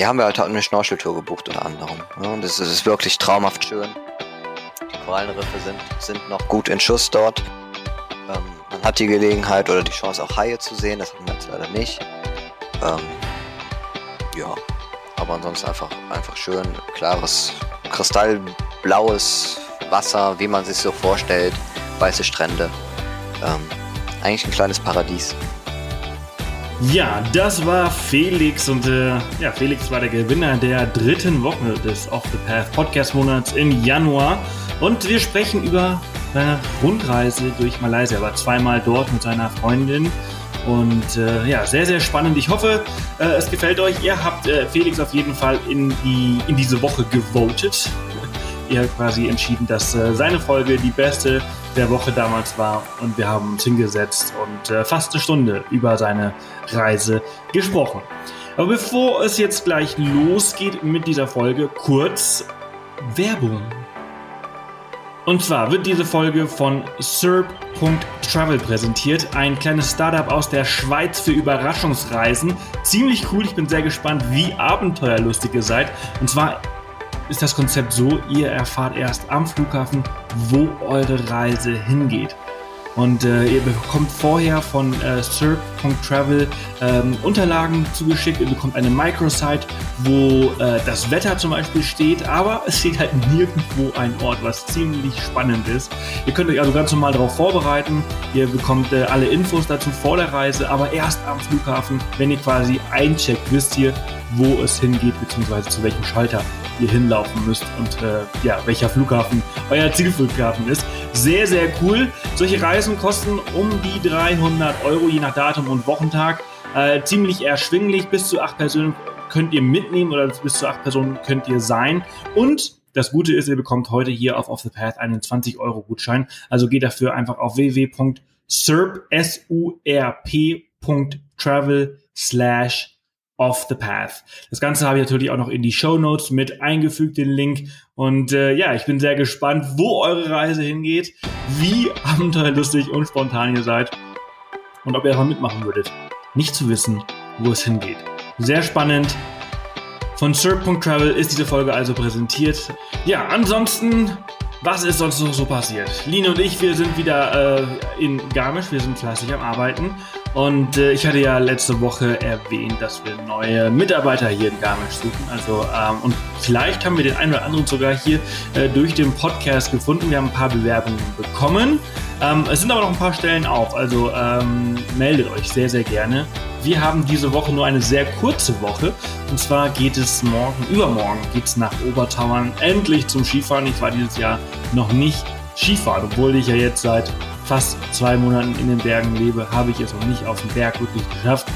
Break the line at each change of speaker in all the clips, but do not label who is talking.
hier haben wir halt eine Schnorcheltour gebucht unter anderem. Ja, und es ist wirklich traumhaft schön. Die Korallenriffe sind, sind noch gut in Schuss dort. Ähm, man hat die Gelegenheit oder die Chance auch Haie zu sehen, das haben wir jetzt leider nicht. Ähm, ja, aber ansonsten einfach, einfach schön, klares, kristallblaues Wasser, wie man sich so vorstellt, weiße Strände. Ähm, eigentlich ein kleines Paradies.
Ja, das war Felix und äh, ja, Felix war der Gewinner der dritten Woche des Off the Path Podcast Monats im Januar und wir sprechen über seine Rundreise durch Malaysia. Er war zweimal dort mit seiner Freundin und äh, ja, sehr, sehr spannend. Ich hoffe, äh, es gefällt euch. Ihr habt äh, Felix auf jeden Fall in, die, in diese Woche gewotet. Ihr habt quasi entschieden, dass äh, seine Folge die beste der Woche damals war und wir haben uns hingesetzt und äh, fast eine Stunde über seine Reise gesprochen. Aber bevor es jetzt gleich losgeht mit dieser Folge, kurz Werbung. Und zwar wird diese Folge von Serb.travel präsentiert, ein kleines Startup aus der Schweiz für Überraschungsreisen. Ziemlich cool, ich bin sehr gespannt, wie abenteuerlustig ihr seid. Und zwar ist das Konzept so, ihr erfahrt erst am Flughafen, wo eure Reise hingeht. Und äh, ihr bekommt vorher von äh, Cirque.travel ähm, Unterlagen zugeschickt. Ihr bekommt eine Microsite, wo äh, das Wetter zum Beispiel steht, aber es steht halt nirgendwo ein Ort, was ziemlich spannend ist. Ihr könnt euch also ganz normal darauf vorbereiten. Ihr bekommt äh, alle Infos dazu vor der Reise, aber erst am Flughafen, wenn ihr quasi eincheckt, wisst ihr, wo es hingeht, beziehungsweise zu welchem Schalter ihr hinlaufen müsst und äh, ja, welcher Flughafen euer Zielflughafen ist. Sehr, sehr cool. Solche Reisen kosten um die 300 Euro, je nach Datum und Wochentag. Äh, ziemlich erschwinglich. Bis zu acht Personen könnt ihr mitnehmen oder bis zu acht Personen könnt ihr sein. Und das Gute ist, ihr bekommt heute hier auf Off the Path einen 20 Euro Gutschein. Also geht dafür einfach auf www.surp.travel off the path. Das Ganze habe ich natürlich auch noch in die Show Notes mit eingefügt, den Link. Und äh, ja, ich bin sehr gespannt, wo eure Reise hingeht, wie abenteuerlustig und spontan ihr seid und ob ihr einfach mitmachen würdet. Nicht zu wissen, wo es hingeht. Sehr spannend. Von Sir.travel ist diese Folge also präsentiert. Ja, ansonsten was ist sonst noch so passiert? Line und ich, wir sind wieder äh, in Garmisch, wir sind fleißig am Arbeiten. Und äh, ich hatte ja letzte Woche erwähnt, dass wir neue Mitarbeiter hier in Garmisch suchen. Also, ähm, und vielleicht haben wir den einen oder anderen sogar hier äh, durch den Podcast gefunden. Wir haben ein paar Bewerbungen bekommen. Ähm, es sind aber noch ein paar Stellen auf, also ähm, meldet euch sehr, sehr gerne. Wir haben diese Woche nur eine sehr kurze Woche. Und zwar geht es morgen, übermorgen geht es nach Obertauern endlich zum Skifahren. Ich war dieses Jahr noch nicht Skifahren, obwohl ich ja jetzt seit fast zwei Monaten in den Bergen lebe, habe ich es noch nicht auf dem Berg wirklich geschafft.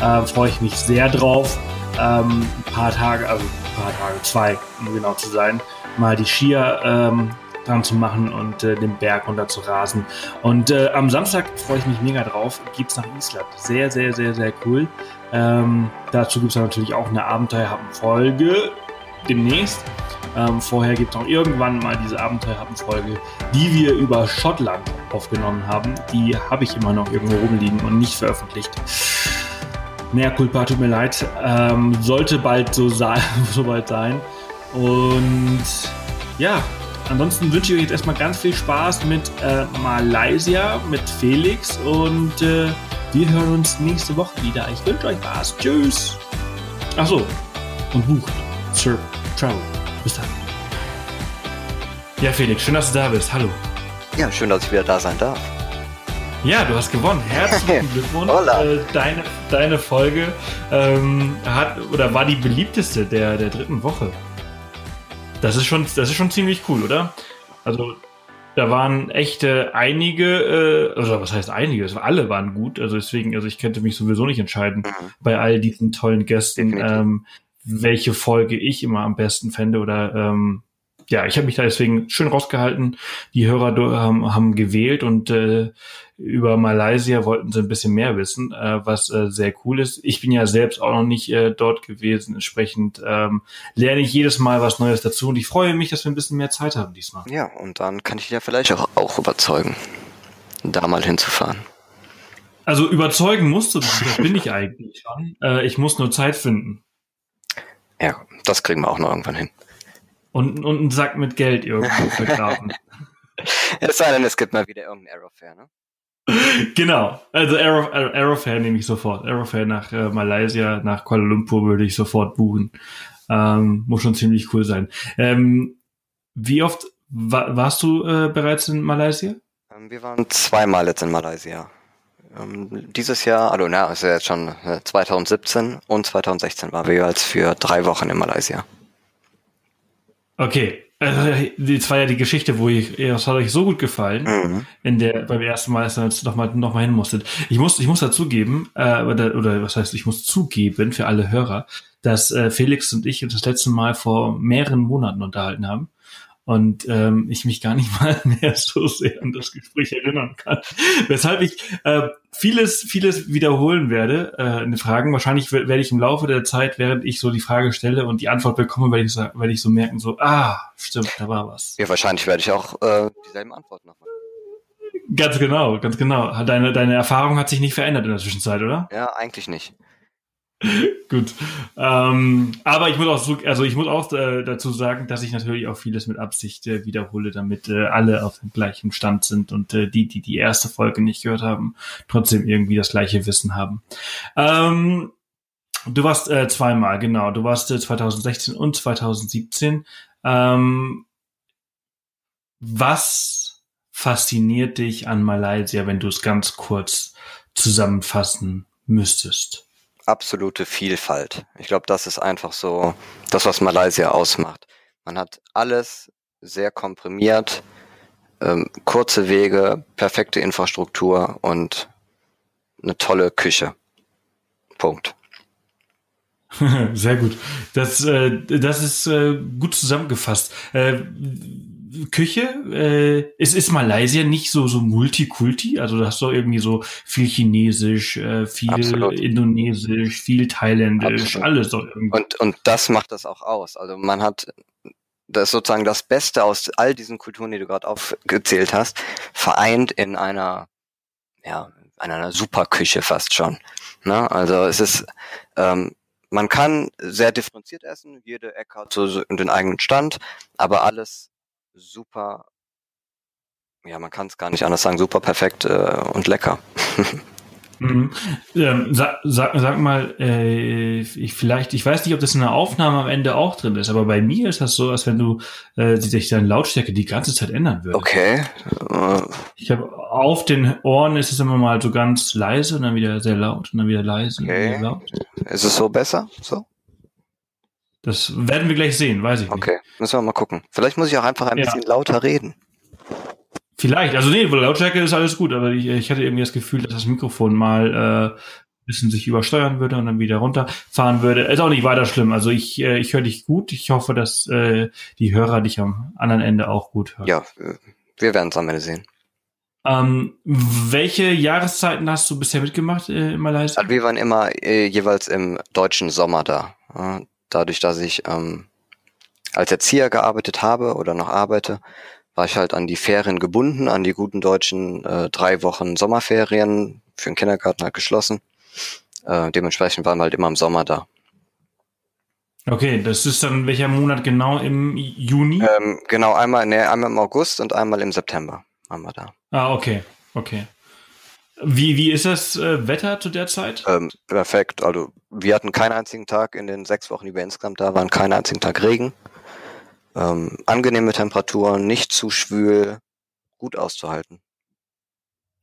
Äh, freue ich mich sehr drauf. Ähm, ein paar Tage, also ein paar Tage, zwei, um genau zu sein, mal die Skier ähm, dran zu machen und äh, den Berg runter zu rasen. Und äh, am Samstag freue ich mich mega drauf. Geht's nach Island. Sehr, sehr, sehr, sehr cool. Ähm, dazu gibt es natürlich auch eine Abenteuerhappen-Folge demnächst. Ähm, vorher gibt es noch irgendwann mal diese Abenteuerhappen-Folge, die wir über Schottland aufgenommen haben. Die habe ich immer noch irgendwo rumliegen und nicht veröffentlicht. Mehr Culpa, tut mir leid. Ähm, sollte bald so, so bald sein. Und ja, ansonsten wünsche ich euch jetzt erstmal ganz viel Spaß mit äh, Malaysia, mit Felix und äh, wir hören uns nächste Woche wieder. Ich wünsche euch was. Tschüss. Achso. Und bucht Sir Travel. Bis dann. Ja, Felix, schön, dass du da bist. Hallo.
Ja, schön, dass ich wieder da sein darf.
Ja, du hast gewonnen. Herzlichen Glückwunsch. äh, deine, deine Folge ähm, hat oder war die beliebteste der, der dritten Woche. Das ist schon, das ist schon ziemlich cool, oder? Also da waren echte einige, äh, oder was heißt einige? Also alle waren gut. Also deswegen, also ich könnte mich sowieso nicht entscheiden mhm. bei all diesen tollen Gästen, ähm, welche Folge ich immer am besten fände oder ähm, ja, ich habe mich da deswegen schön rausgehalten. Die Hörer haben, haben gewählt und äh, über Malaysia wollten sie ein bisschen mehr wissen, äh, was äh, sehr cool ist. Ich bin ja selbst auch noch nicht äh, dort gewesen. Entsprechend ähm, lerne ich jedes Mal was Neues dazu und ich freue mich, dass wir ein bisschen mehr Zeit haben diesmal.
Ja, und dann kann ich ja vielleicht auch, auch überzeugen, da mal hinzufahren.
Also überzeugen musst du, das bin ich eigentlich schon. Äh, ich muss nur Zeit finden.
Ja, das kriegen wir auch noch irgendwann hin.
Und, und einen Sack mit Geld irgendwo vergraben.
es sei denn, es gibt mal wieder irgendeinen Aerofair, ne?
Genau, also Aerofair Aerof nehme ich sofort. Aerofair nach äh, Malaysia, nach Kuala Lumpur würde ich sofort buchen. Ähm, muss schon ziemlich cool sein. Ähm, wie oft wa warst du äh, bereits in Malaysia?
Ähm, wir waren zweimal jetzt in Malaysia. Ähm, dieses Jahr, also na, ist ja jetzt schon 2017 äh, und 2016 waren wir jeweils für drei Wochen in Malaysia.
Okay, also, das war ja die Geschichte, wo ich, das hat euch so gut gefallen, mhm. in der beim ersten Mal, als ihr noch mal, noch mal hin musstet. Ich muss, ich muss dazugeben, äh, oder, oder was heißt, ich muss zugeben für alle Hörer, dass äh, Felix und ich uns das letzte Mal vor mehreren Monaten unterhalten haben und ähm, ich mich gar nicht mal mehr so sehr an das Gespräch erinnern kann. Weshalb ich äh, vieles, vieles wiederholen werde, äh, in Fragen. Wahrscheinlich werde ich im Laufe der Zeit, während ich so die Frage stelle und die Antwort bekomme, werde ich, werde ich so merken, so, ah, stimmt, da war was.
Ja, wahrscheinlich werde ich auch äh, dieselben Antworten nochmal.
Ganz genau, ganz genau. Deine, deine Erfahrung hat sich nicht verändert in der Zwischenzeit, oder?
Ja, eigentlich nicht.
Gut. Ähm, aber ich muss auch so, also ich muss auch äh, dazu sagen, dass ich natürlich auch vieles mit Absicht äh, wiederhole, damit äh, alle auf dem gleichen Stand sind und äh, die, die die erste Folge nicht gehört haben, trotzdem irgendwie das gleiche Wissen haben. Ähm, du warst äh, zweimal, genau. Du warst äh, 2016 und 2017. Ähm, was fasziniert dich an Malaysia, wenn du es ganz kurz zusammenfassen müsstest?
Absolute Vielfalt. Ich glaube, das ist einfach so das, was Malaysia ausmacht. Man hat alles sehr komprimiert, ähm, kurze Wege, perfekte Infrastruktur und eine tolle Küche. Punkt.
Sehr gut. Das, äh, das ist äh, gut zusammengefasst. Äh, Küche, äh, es ist Malaysia nicht so so Multikulti, also da hast du irgendwie so viel Chinesisch, äh, viel Absolut. Indonesisch, viel Thailändisch, Absolut. alles
so irgendwie. Und und das macht das auch aus. Also man hat das sozusagen das Beste aus all diesen Kulturen, die du gerade aufgezählt hast, vereint in einer ja in einer Superküche fast schon. Ne? Also es ist ähm, man kann sehr differenziert essen, jede Ecke hat so den eigenen Stand, aber alles super, ja, man kann es gar nicht anders sagen, super perfekt äh, und lecker.
Mhm. Ähm, sag, sag, sag mal, äh, ich vielleicht, ich weiß nicht, ob das in der Aufnahme am Ende auch drin ist, aber bei mir ist das so, als wenn du äh, sich deine Lautstärke die ganze Zeit ändern würde.
Okay.
Ich habe auf den Ohren ist es immer mal so ganz leise und dann wieder sehr laut und dann wieder leise
okay. und wieder laut. Ist es so besser? So?
Das werden wir gleich sehen, weiß ich
nicht. Okay, müssen wir mal gucken. Vielleicht muss ich auch einfach ein ja. bisschen lauter reden.
Vielleicht, also nee, Lautstärke ist alles gut, aber ich, ich hatte irgendwie das Gefühl, dass das Mikrofon mal äh, bisschen sich übersteuern würde und dann wieder runterfahren würde. Ist auch nicht weiter schlimm. Also ich, äh, ich höre dich gut. Ich hoffe, dass äh, die Hörer dich am anderen Ende auch gut hören.
Ja, wir werden es am Ende sehen.
Ähm, welche Jahreszeiten hast du bisher mitgemacht äh, in Malaysia?
Also wir waren immer äh, jeweils im deutschen Sommer da dadurch, dass ich ähm, als Erzieher gearbeitet habe oder noch arbeite, war ich halt an die Ferien gebunden, an die guten deutschen äh, drei Wochen Sommerferien für den Kindergarten halt geschlossen. Äh, dementsprechend waren wir halt immer im Sommer da.
Okay, das ist dann welcher Monat genau im Juni?
Ähm, genau, einmal, nee, einmal im August und einmal im September waren wir da.
Ah, okay, okay. Wie, wie ist das äh, Wetter zu der Zeit?
Ähm, perfekt. Also wir hatten keinen einzigen Tag in den sechs Wochen, die wir insgesamt da waren, keinen einzigen Tag Regen. Ähm, angenehme Temperaturen, nicht zu schwül, gut auszuhalten.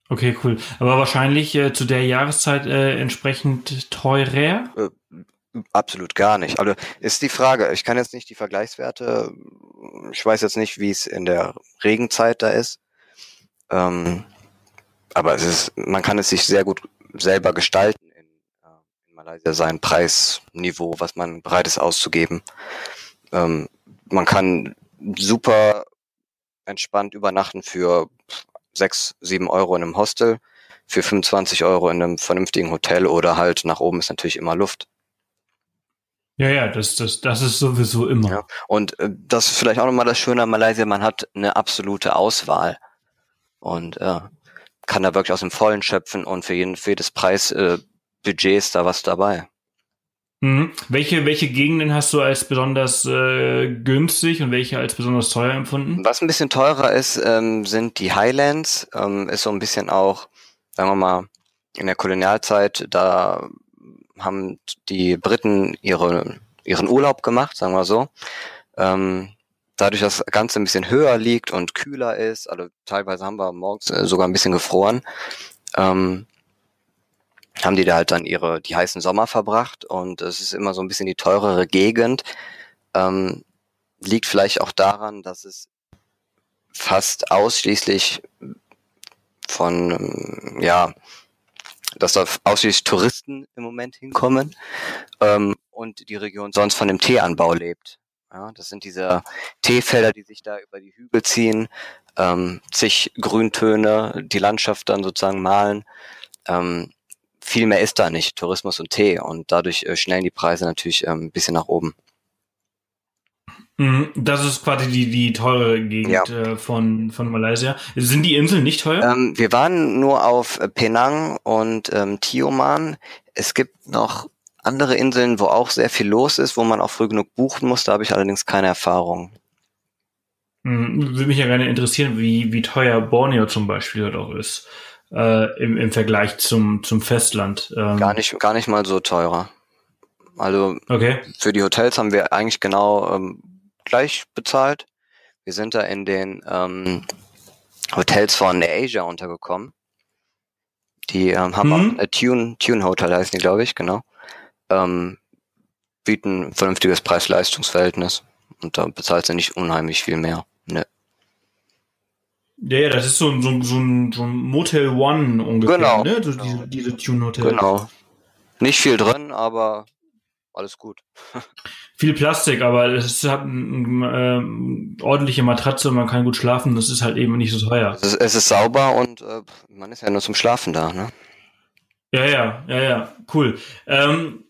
Okay, cool. Aber wahrscheinlich äh, zu der Jahreszeit äh, entsprechend teurer? Äh,
absolut gar nicht. Also ist die Frage, ich kann jetzt nicht die Vergleichswerte, ich weiß jetzt nicht, wie es in der Regenzeit da ist. Ähm, aber es ist, man kann es sich sehr gut selber gestalten in, äh, in Malaysia sein Preisniveau, was man bereit ist auszugeben. Ähm, man kann super entspannt übernachten für sechs, sieben Euro in einem Hostel, für 25 Euro in einem vernünftigen Hotel oder halt nach oben ist natürlich immer Luft.
Ja, ja, das, das, das ist sowieso immer. Ja.
Und äh, das ist vielleicht auch nochmal das Schöne an Malaysia, man hat eine absolute Auswahl. Und äh, kann da wirklich aus dem Vollen schöpfen und für jeden, für jedes Preis äh, ist da was dabei.
Mhm. Welche, welche Gegenden hast du als besonders äh, günstig und welche als besonders teuer empfunden?
Was ein bisschen teurer ist, ähm, sind die Highlands. Ähm, ist so ein bisschen auch, sagen wir mal, in der Kolonialzeit, da haben die Briten ihre, ihren Urlaub gemacht, sagen wir so. Ähm, dadurch, dass das Ganze ein bisschen höher liegt und kühler ist, also teilweise haben wir morgens äh, sogar ein bisschen gefroren, ähm, haben die da halt dann ihre die heißen Sommer verbracht und es ist immer so ein bisschen die teurere Gegend. Ähm, liegt vielleicht auch daran, dass es fast ausschließlich von ähm, ja, dass da ausschließlich Touristen im Moment hinkommen ähm, und die Region sonst von dem Teeanbau lebt. Ja, das sind diese Teefelder, die sich da über die Hügel ziehen, ähm, zig Grüntöne, die Landschaft dann sozusagen malen. Ähm, viel mehr ist da nicht, Tourismus und Tee. Und dadurch äh, schnellen die Preise natürlich ähm, ein bisschen nach oben.
Mhm, das ist quasi die, die teure Gegend ja. äh, von, von Malaysia. Sind die Inseln nicht teuer?
Ähm, wir waren nur auf Penang und ähm, Tioman. Es gibt noch andere Inseln, wo auch sehr viel los ist, wo man auch früh genug buchen muss. Da habe ich allerdings keine Erfahrung.
Mhm, würde mich ja gerne interessieren, wie, wie teuer Borneo zum Beispiel dort auch ist äh, im, im Vergleich zum, zum Festland.
Ähm. Gar nicht, gar nicht mal so teurer. Also
okay.
für die Hotels haben wir eigentlich genau ähm, gleich bezahlt. Wir sind da in den ähm, Hotels von Asia untergekommen. Die ähm, haben mhm. auch, äh, Tune, Tune Hotel heißen die, glaube ich, genau. Ähm, bieten ein vernünftiges Preis-Leistungs-Verhältnis. Und da bezahlt sie nicht unheimlich viel mehr. Ne.
Ja, ja, das ist so, so, so, ein, so ein Motel One ungefähr,
genau.
ne? So diese, diese Tune-Hotel.
Genau. Nicht viel drin, aber alles gut.
viel Plastik, aber es hat eine äh, ordentliche Matratze und man kann gut schlafen. Das ist halt eben nicht so teuer.
Es ist, es ist sauber und äh, man ist ja nur zum Schlafen da, ne?
Ja, ja, ja, ja, cool. Ähm,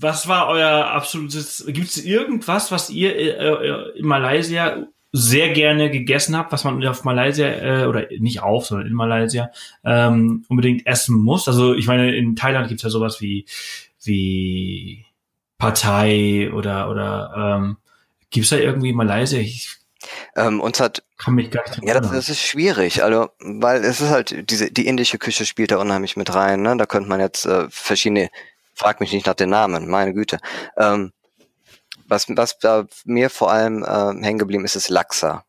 was war euer absolutes, gibt es irgendwas, was ihr äh, äh, in Malaysia sehr gerne gegessen habe, was man auf Malaysia äh, oder nicht auf, sondern in Malaysia ähm, unbedingt essen muss. Also ich meine, in Thailand gibt's ja sowas wie wie Partei oder oder ähm, gibt's da irgendwie Malaysia? Ich
ähm, uns hat
kann mich gar nicht
Ja, das, das, ist schwierig, also weil es ist halt diese die indische Küche spielt da unheimlich mit rein. Ne? Da könnte man jetzt äh, verschiedene. Frag mich nicht nach den Namen, meine Güte. Ähm, was, was da mir vor allem äh, hängen geblieben ist, ist Lachser.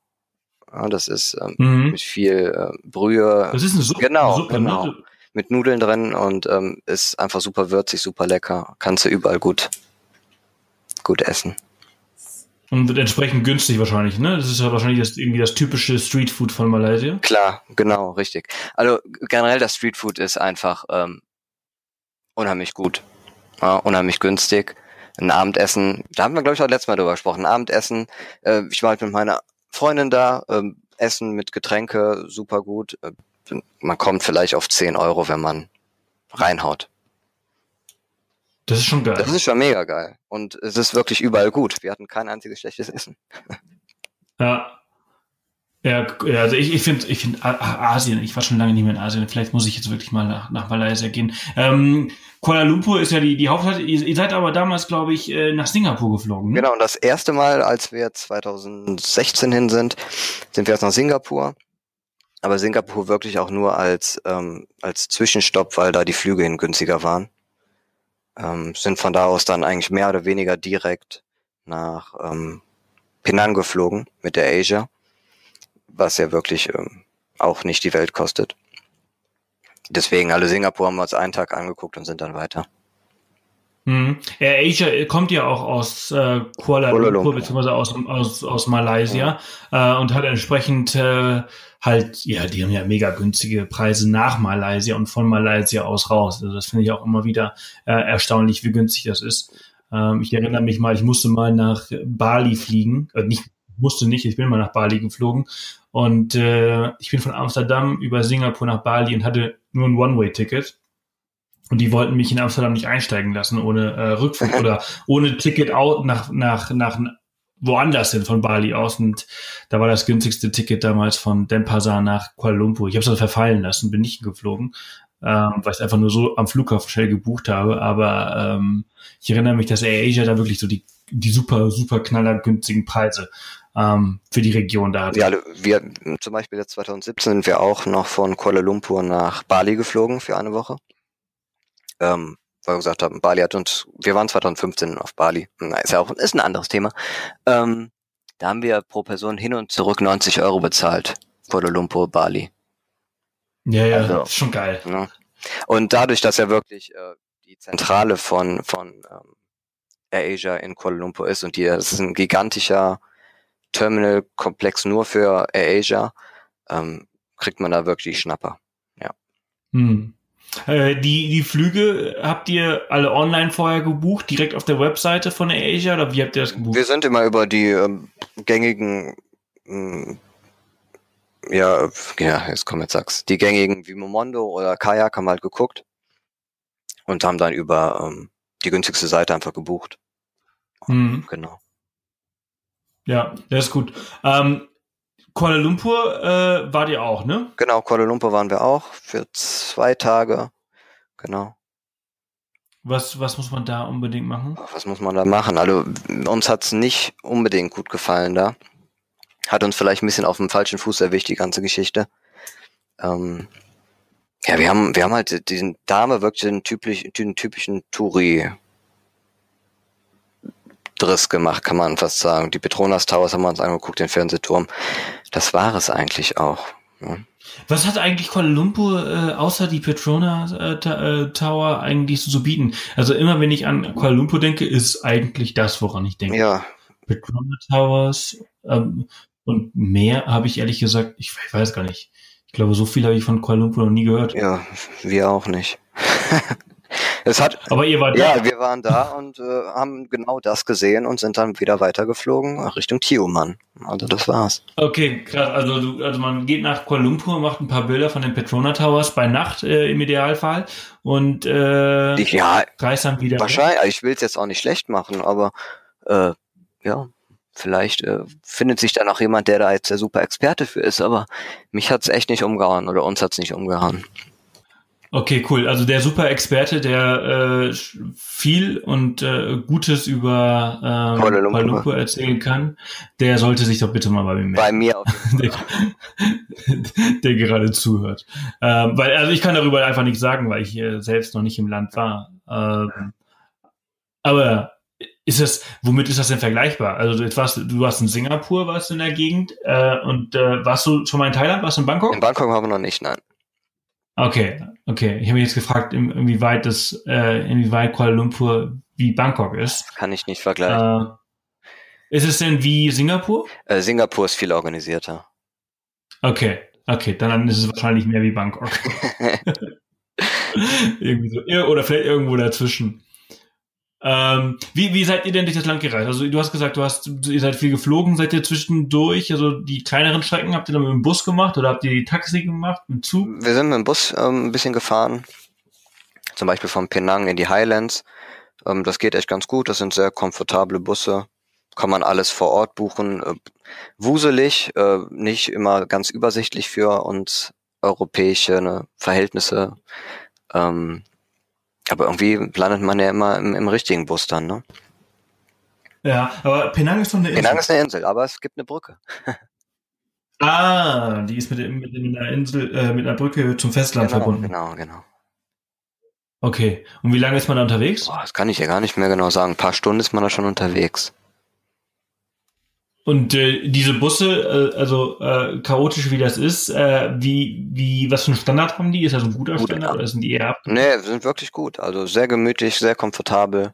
Ja, das ist ähm, mhm. mit viel äh, Brühe.
Das ist eine Suppe.
Genau,
Suppe,
genau. Ne? Mit Nudeln drin und ähm, ist einfach super würzig, super lecker. Kannst du überall gut, gut essen.
Und wird entsprechend günstig wahrscheinlich, ne? Das ist ja wahrscheinlich das, irgendwie das typische Streetfood von Malaysia.
Klar, genau, richtig. Also generell das Streetfood ist einfach ähm, unheimlich gut, ja, unheimlich günstig ein Abendessen, da haben wir, glaube ich, auch letztes Mal drüber gesprochen, ein Abendessen, äh, ich war halt mit meiner Freundin da, äh, Essen mit Getränke, super gut. Äh, man kommt vielleicht auf 10 Euro, wenn man reinhaut.
Das ist schon geil.
Das ist schon mega geil. Und es ist wirklich überall gut. Wir hatten kein einziges schlechtes Essen.
Ja, ja, also ich, ich finde ich finde Asien, ich war schon lange nicht mehr in Asien, vielleicht muss ich jetzt wirklich mal nach, nach Malaysia gehen. Ähm, Kuala Lumpur ist ja die, die Hauptstadt, ihr, seid aber damals, glaube ich, äh, nach Singapur geflogen.
Ne? Genau, und das erste Mal, als wir 2016 hin sind, sind wir erst nach Singapur. Aber Singapur wirklich auch nur als, ähm, als Zwischenstopp, weil da die Flüge hin günstiger waren. Ähm, sind von da aus dann eigentlich mehr oder weniger direkt nach ähm, Penang geflogen mit der Asia was ja wirklich ähm, auch nicht die Welt kostet. Deswegen, alle Singapur haben wir uns einen Tag angeguckt und sind dann weiter.
Mhm. Air Asia kommt ja auch aus äh, Kuala, Kuala Lumpur, beziehungsweise aus, aus, aus Malaysia ja. äh, und hat entsprechend äh, halt, ja, die haben ja mega günstige Preise nach Malaysia und von Malaysia aus raus. Also das finde ich auch immer wieder äh, erstaunlich, wie günstig das ist. Ähm, ich erinnere mich mal, ich musste mal nach Bali fliegen, äh, nicht musste nicht, ich bin mal nach Bali geflogen und äh, ich bin von Amsterdam über Singapur nach Bali und hatte nur ein One-Way-Ticket. Und die wollten mich in Amsterdam nicht einsteigen lassen ohne äh, Rückflug oder ohne Ticket out nach, nach, nach woanders hin von Bali aus. Und da war das günstigste Ticket damals von Denpasar nach Kuala Lumpur. Ich habe es dann verfallen lassen, bin nicht geflogen. ähm, weil ich einfach nur so am Flughafen schnell gebucht habe. Aber ähm, ich erinnere mich, dass Air Asia da wirklich so die, die super, super knallergünstigen Preise ähm, für die Region da hat.
Ja, wir zum Beispiel jetzt 2017 sind wir auch noch von Kuala Lumpur nach Bali geflogen für eine Woche. Ähm, weil wir gesagt haben, Bali hat uns, wir waren 2015 auf Bali, Na, ist ja auch ist ein anderes Thema. Ähm, da haben wir pro Person hin und zurück 90 Euro bezahlt. Kuala Lumpur, Bali.
Ja, ja, also, ist schon geil.
Ne? Und dadurch, dass ja wirklich äh, die Zentrale von, von ähm, AirAsia in Kuala Lumpur ist und die, das ist ein gigantischer Terminal-Komplex nur für AirAsia, ähm, kriegt man da wirklich Schnapper. Ja.
Hm. Äh, die, die Flüge habt ihr alle online vorher gebucht, direkt auf der Webseite von AirAsia oder wie habt ihr das gebucht?
Wir sind immer über die ähm, gängigen ähm, ja, ja, jetzt komm jetzt sag's. Die gängigen wie Momondo oder Kajak haben halt geguckt und haben dann über ähm, die günstigste Seite einfach gebucht.
Mhm.
Genau.
Ja, das ist gut. Ähm, Kuala Lumpur äh, wart ihr auch, ne?
Genau, Kuala Lumpur waren wir auch für zwei Tage. Genau.
Was, was muss man da unbedingt machen?
Was muss man da machen? Also uns hat's nicht unbedingt gut gefallen da. Hat uns vielleicht ein bisschen auf dem falschen Fuß erwischt, die ganze Geschichte. Ähm, ja, wir haben, wir haben halt diesen Dame wirklich den, typisch, den typischen Touri Driss gemacht, kann man fast sagen. Die Petronas Towers haben wir uns angeguckt, den Fernsehturm. Das war es eigentlich auch. Ja.
Was hat eigentlich Kuala Lumpur äh, außer die Petronas äh, äh, Tower eigentlich so zu bieten? Also immer wenn ich an Kuala Lumpur denke, ist eigentlich das, woran ich denke.
Ja.
Petrona Towers ähm, und mehr habe ich ehrlich gesagt, ich, ich weiß gar nicht. Ich glaube, so viel habe ich von Kuala Lumpur noch nie gehört.
Ja, wir auch nicht. Es hat,
Aber ihr wart
ja,
da.
wir waren da und äh, haben genau das gesehen und sind dann wieder weitergeflogen Richtung Tioman. Also das war's.
Okay, krass. Also, du, also man geht nach Kuala Lumpur, macht ein paar Bilder von den Petrona Towers bei Nacht äh, im Idealfall und äh,
Ich, ja,
reist dann wieder. weg.
wahrscheinlich. Ich will es jetzt auch nicht schlecht machen, aber äh, ja, vielleicht äh, findet sich dann auch jemand, der da jetzt der super Experte für ist. Aber mich hat's echt nicht umgehauen oder uns hat's nicht umgehauen.
Okay, cool. Also der super Experte, der äh, viel und äh, Gutes über ähm,
Kuala Lumpur.
Lumpur erzählen kann, der sollte sich doch bitte mal bei mir melden.
Bei mir Fall.
der, der gerade zuhört. Ähm, weil, also ich kann darüber einfach nichts sagen, weil ich äh, selbst noch nicht im Land war. Ähm, aber ist das, womit ist das denn vergleichbar? Also du, warst, du warst in Singapur, warst du in der Gegend äh, und äh, warst du schon mal in Thailand, warst du in Bangkok?
In Bangkok haben wir noch nicht, nein.
Okay, okay. Ich habe mich jetzt gefragt, in- inwieweit das, äh, inwieweit Kuala Lumpur wie Bangkok ist.
Kann ich nicht vergleichen.
Äh, ist es denn wie Singapur?
Äh, Singapur ist viel organisierter.
Okay, okay, dann ist es wahrscheinlich mehr wie Bangkok. Irgendwie so. Oder vielleicht irgendwo dazwischen. Ähm, wie, wie seid ihr denn durch das Land gereist? Also du hast gesagt, du hast, ihr seid viel geflogen, seid ihr zwischendurch, also die kleineren Strecken habt ihr dann mit dem Bus gemacht oder habt ihr die Taxi gemacht, dem Zug?
Wir sind mit dem Bus ähm, ein bisschen gefahren. Zum Beispiel von Penang in die Highlands. Ähm, das geht echt ganz gut. Das sind sehr komfortable Busse. Kann man alles vor Ort buchen. Äh, wuselig, äh, nicht immer ganz übersichtlich für uns europäische ne, Verhältnisse. Ähm, aber irgendwie landet man ja immer im, im richtigen Bus dann. Ne?
Ja, aber Penang ist doch eine Insel.
Penang ist eine Insel, aber es gibt eine Brücke.
Ah, die ist mit, mit, mit einer Insel, äh, mit einer Brücke zum Festland
Genau,
verbunden.
genau, genau.
Okay. Und wie lange ist man da unterwegs?
Boah, das kann ich ja gar nicht mehr genau sagen. Ein paar Stunden ist man da schon unterwegs.
Und äh, diese Busse, äh, also äh, chaotisch wie das ist, äh, wie, wie, was für einen Standard haben die? Ist das ein guter
Gut,
Standard
ja.
oder sind die eher ab?
Nee, sind wirklich gut. Also sehr gemütlich, sehr komfortabel.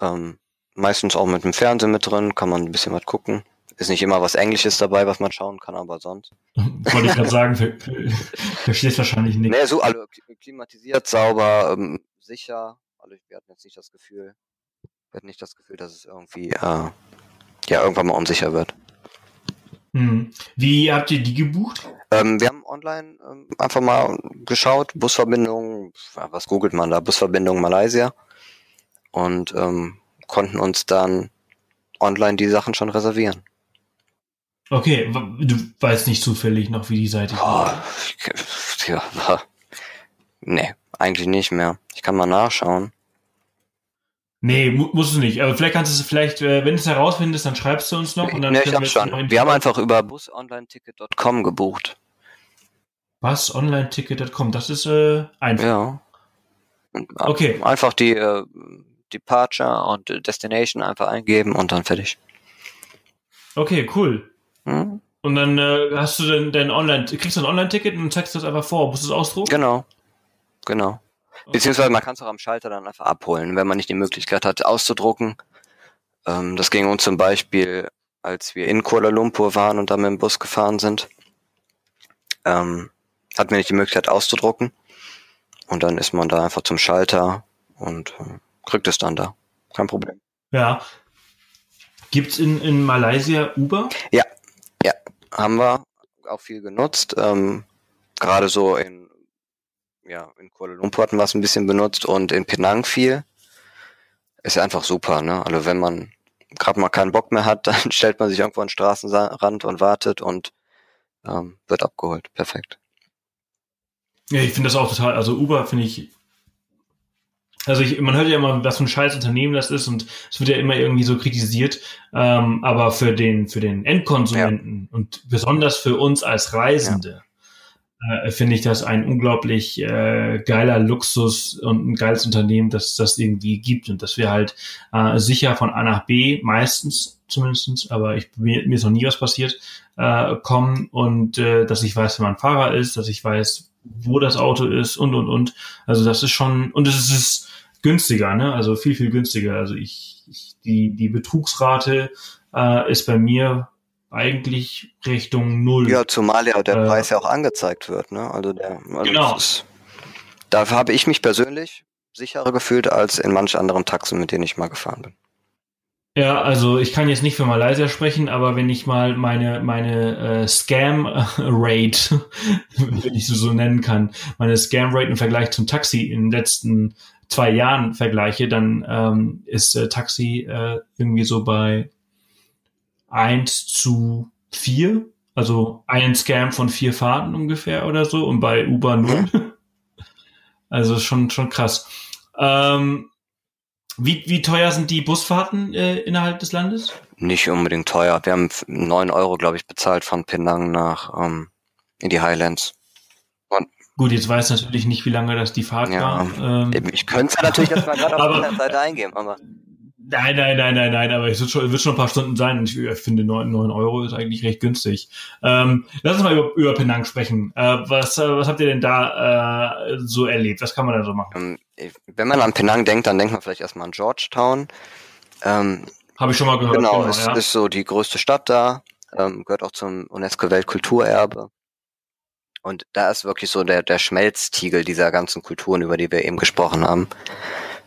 Ähm, meistens auch mit dem Fernsehen mit drin, kann man ein bisschen was gucken. Ist nicht immer was Englisches dabei, was man schauen kann, aber sonst.
Wollte ich gerade sagen, ver ver verstehst wahrscheinlich nicht.
Nee, so also kli- klimatisiert, sauber, ähm, sicher. Also wir hatten jetzt nicht das Gefühl, wir hatten nicht das Gefühl, dass es irgendwie äh, ja irgendwann mal unsicher wird.
Hm. Wie habt ihr die gebucht?
Ähm, wir haben online ähm, einfach mal geschaut, Busverbindung, was googelt man da? Busverbindung Malaysia und ähm, konnten uns dann online die Sachen schon reservieren.
Okay, du weißt nicht zufällig noch, wie die Seite
ich- ja, Nee, eigentlich nicht mehr. Ich kann mal nachschauen.
Nee, mu musst du nicht. Aber vielleicht kannst du es vielleicht, äh, wenn du es herausfindest, dann schreibst du uns noch. Und dann
nee, ich hab schon. Wir haben einfach über busonlineticket.com gebucht.
Was? Onlineticket.com? Das ist äh, einfach.
Ja. Okay. Einfach die äh, Departure und Destination einfach eingeben und dann fertig.
Okay, cool. Hm? Und dann äh, hast du dann dein Online, kriegst du ein Online-Ticket und zeigst das einfach vor. Musst du es ausdrucken?
Genau. Genau. Beziehungsweise man kann es auch am Schalter dann einfach abholen, wenn man nicht die Möglichkeit hat, auszudrucken. Ähm, das ging uns zum Beispiel, als wir in Kuala Lumpur waren und dann mit dem Bus gefahren sind. Ähm, hatten wir nicht die Möglichkeit auszudrucken. Und dann ist man da einfach zum Schalter und äh, kriegt es dann da. Kein Problem.
Ja. Gibt's in, in Malaysia Uber?
Ja, ja, haben wir auch viel genutzt. Ähm, Gerade so in ja, in Kuala Lumpur hatten wir es ein bisschen benutzt und in Penang viel. Ist ja einfach super, ne? Also wenn man gerade mal keinen Bock mehr hat, dann stellt man sich irgendwo an den Straßenrand und wartet und ähm, wird abgeholt. Perfekt.
Ja, ich finde das auch total, also Uber finde ich, also ich, man hört ja immer, was für ein scheiß Unternehmen das ist und es wird ja immer irgendwie so kritisiert, ähm, aber für den, für den Endkonsumenten ja. und besonders für uns als Reisende, ja äh, finde ich das ein unglaublich äh, geiler Luxus und ein geiles Unternehmen, dass das irgendwie gibt und dass wir halt äh, sicher von A nach B meistens zumindestens, aber ich, mir, mir ist noch nie was passiert, äh, kommen und äh, dass ich weiß, wer mein Fahrer ist, dass ich weiß, wo das Auto ist und und und. Also das ist schon und es ist günstiger, ne? Also viel viel günstiger. Also ich, ich die die Betrugsrate äh, ist bei mir eigentlich Richtung Null.
Ja, zumal ja der äh, Preis ja auch angezeigt wird. Ne? Also der, also
genau.
Ist, dafür habe ich mich persönlich sicherer gefühlt als in manch anderen Taxen, mit denen ich mal gefahren bin.
Ja, also ich kann jetzt nicht für Malaysia sprechen, aber wenn ich mal meine meine äh, Scam Rate, wenn ich so so nennen kann, meine Scam Rate im Vergleich zum Taxi in den letzten zwei Jahren vergleiche, dann ähm, ist äh, Taxi äh, irgendwie so bei 1 zu 4, also ein Scam von vier Fahrten ungefähr oder so und bei Uber 0. also schon, schon krass. Ähm, wie, wie teuer sind die Busfahrten äh, innerhalb des Landes?
Nicht unbedingt teuer. Wir haben 9 Euro, glaube ich, bezahlt von Penang nach ähm, in die Highlands.
Und Gut, jetzt weiß natürlich nicht, wie lange das die Fahrt ja, war.
Ähm, ich könnte es natürlich jetzt mal gerade auf der Seite eingeben, aber
Nein, nein, nein, nein, nein, aber es wird schon, wird schon ein paar Stunden sein. Ich, ich finde, 9, 9 Euro ist eigentlich recht günstig. Ähm, lass uns mal über, über Penang sprechen. Äh, was, äh, was habt ihr denn da äh, so erlebt? Was kann man da so machen?
Ähm, wenn man an Penang denkt, dann denkt man vielleicht erstmal an Georgetown. Ähm,
Habe ich schon mal gehört.
Genau, genau ist, ja. ist so die größte Stadt da, ähm, gehört auch zum UNESCO-Weltkulturerbe. Und da ist wirklich so der, der Schmelztiegel dieser ganzen Kulturen, über die wir eben gesprochen haben.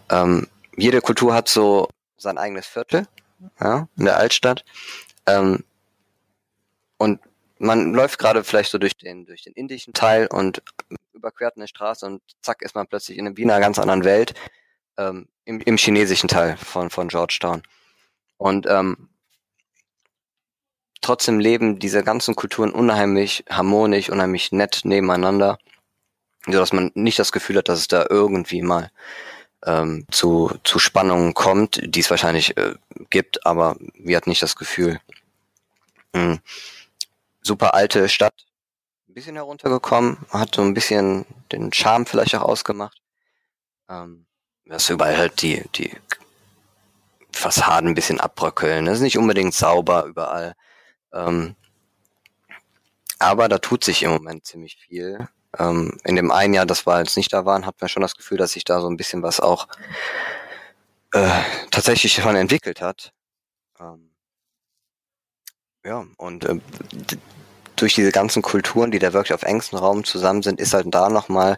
Ähm, jede Kultur hat so sein eigenes Viertel, ja, in der Altstadt. Ähm, und man läuft gerade vielleicht so durch den, durch den indischen Teil und überquert eine Straße und zack ist man plötzlich in, einer ganz anderen Welt, ähm, im, im chinesischen Teil von, von Georgetown. Und ähm, trotzdem leben diese ganzen Kulturen unheimlich harmonisch, unheimlich nett nebeneinander, so dass man nicht das Gefühl hat, dass es da irgendwie mal ähm, zu, zu Spannungen kommt, die es wahrscheinlich äh, gibt, aber wir hatten nicht das Gefühl. Mhm. Super alte Stadt, ein bisschen heruntergekommen, hat so ein bisschen den Charme vielleicht auch ausgemacht. Ähm, dass überall halt die, die Fassaden ein bisschen abbröckeln. Das ist nicht unbedingt sauber überall. Ähm, aber da tut sich im Moment ziemlich viel. Ähm, in dem einen Jahr, das wir jetzt nicht da waren, hatten wir schon das Gefühl, dass sich da so ein bisschen was auch äh, tatsächlich schon entwickelt hat. Ähm, ja, und äh, durch diese ganzen Kulturen, die da wirklich auf engstem Raum zusammen sind, ist halt da nochmal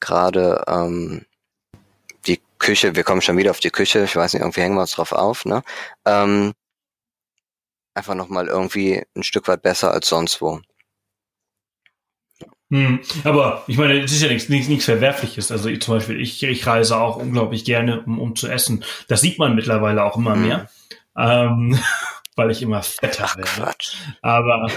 gerade ähm, die Küche, wir kommen schon wieder auf die Küche, ich weiß nicht, irgendwie hängen wir uns drauf auf, ne? Ähm, einfach nochmal irgendwie ein Stück weit besser als sonst wo.
Hm, aber ich meine, es ist ja nichts, nichts, nichts Verwerfliches. Also ich, zum Beispiel, ich, ich reise auch unglaublich gerne, um, um zu essen. Das sieht man mittlerweile auch immer mehr. Mhm. Ähm, weil ich immer fetter Ach, werde. Quatsch. Aber,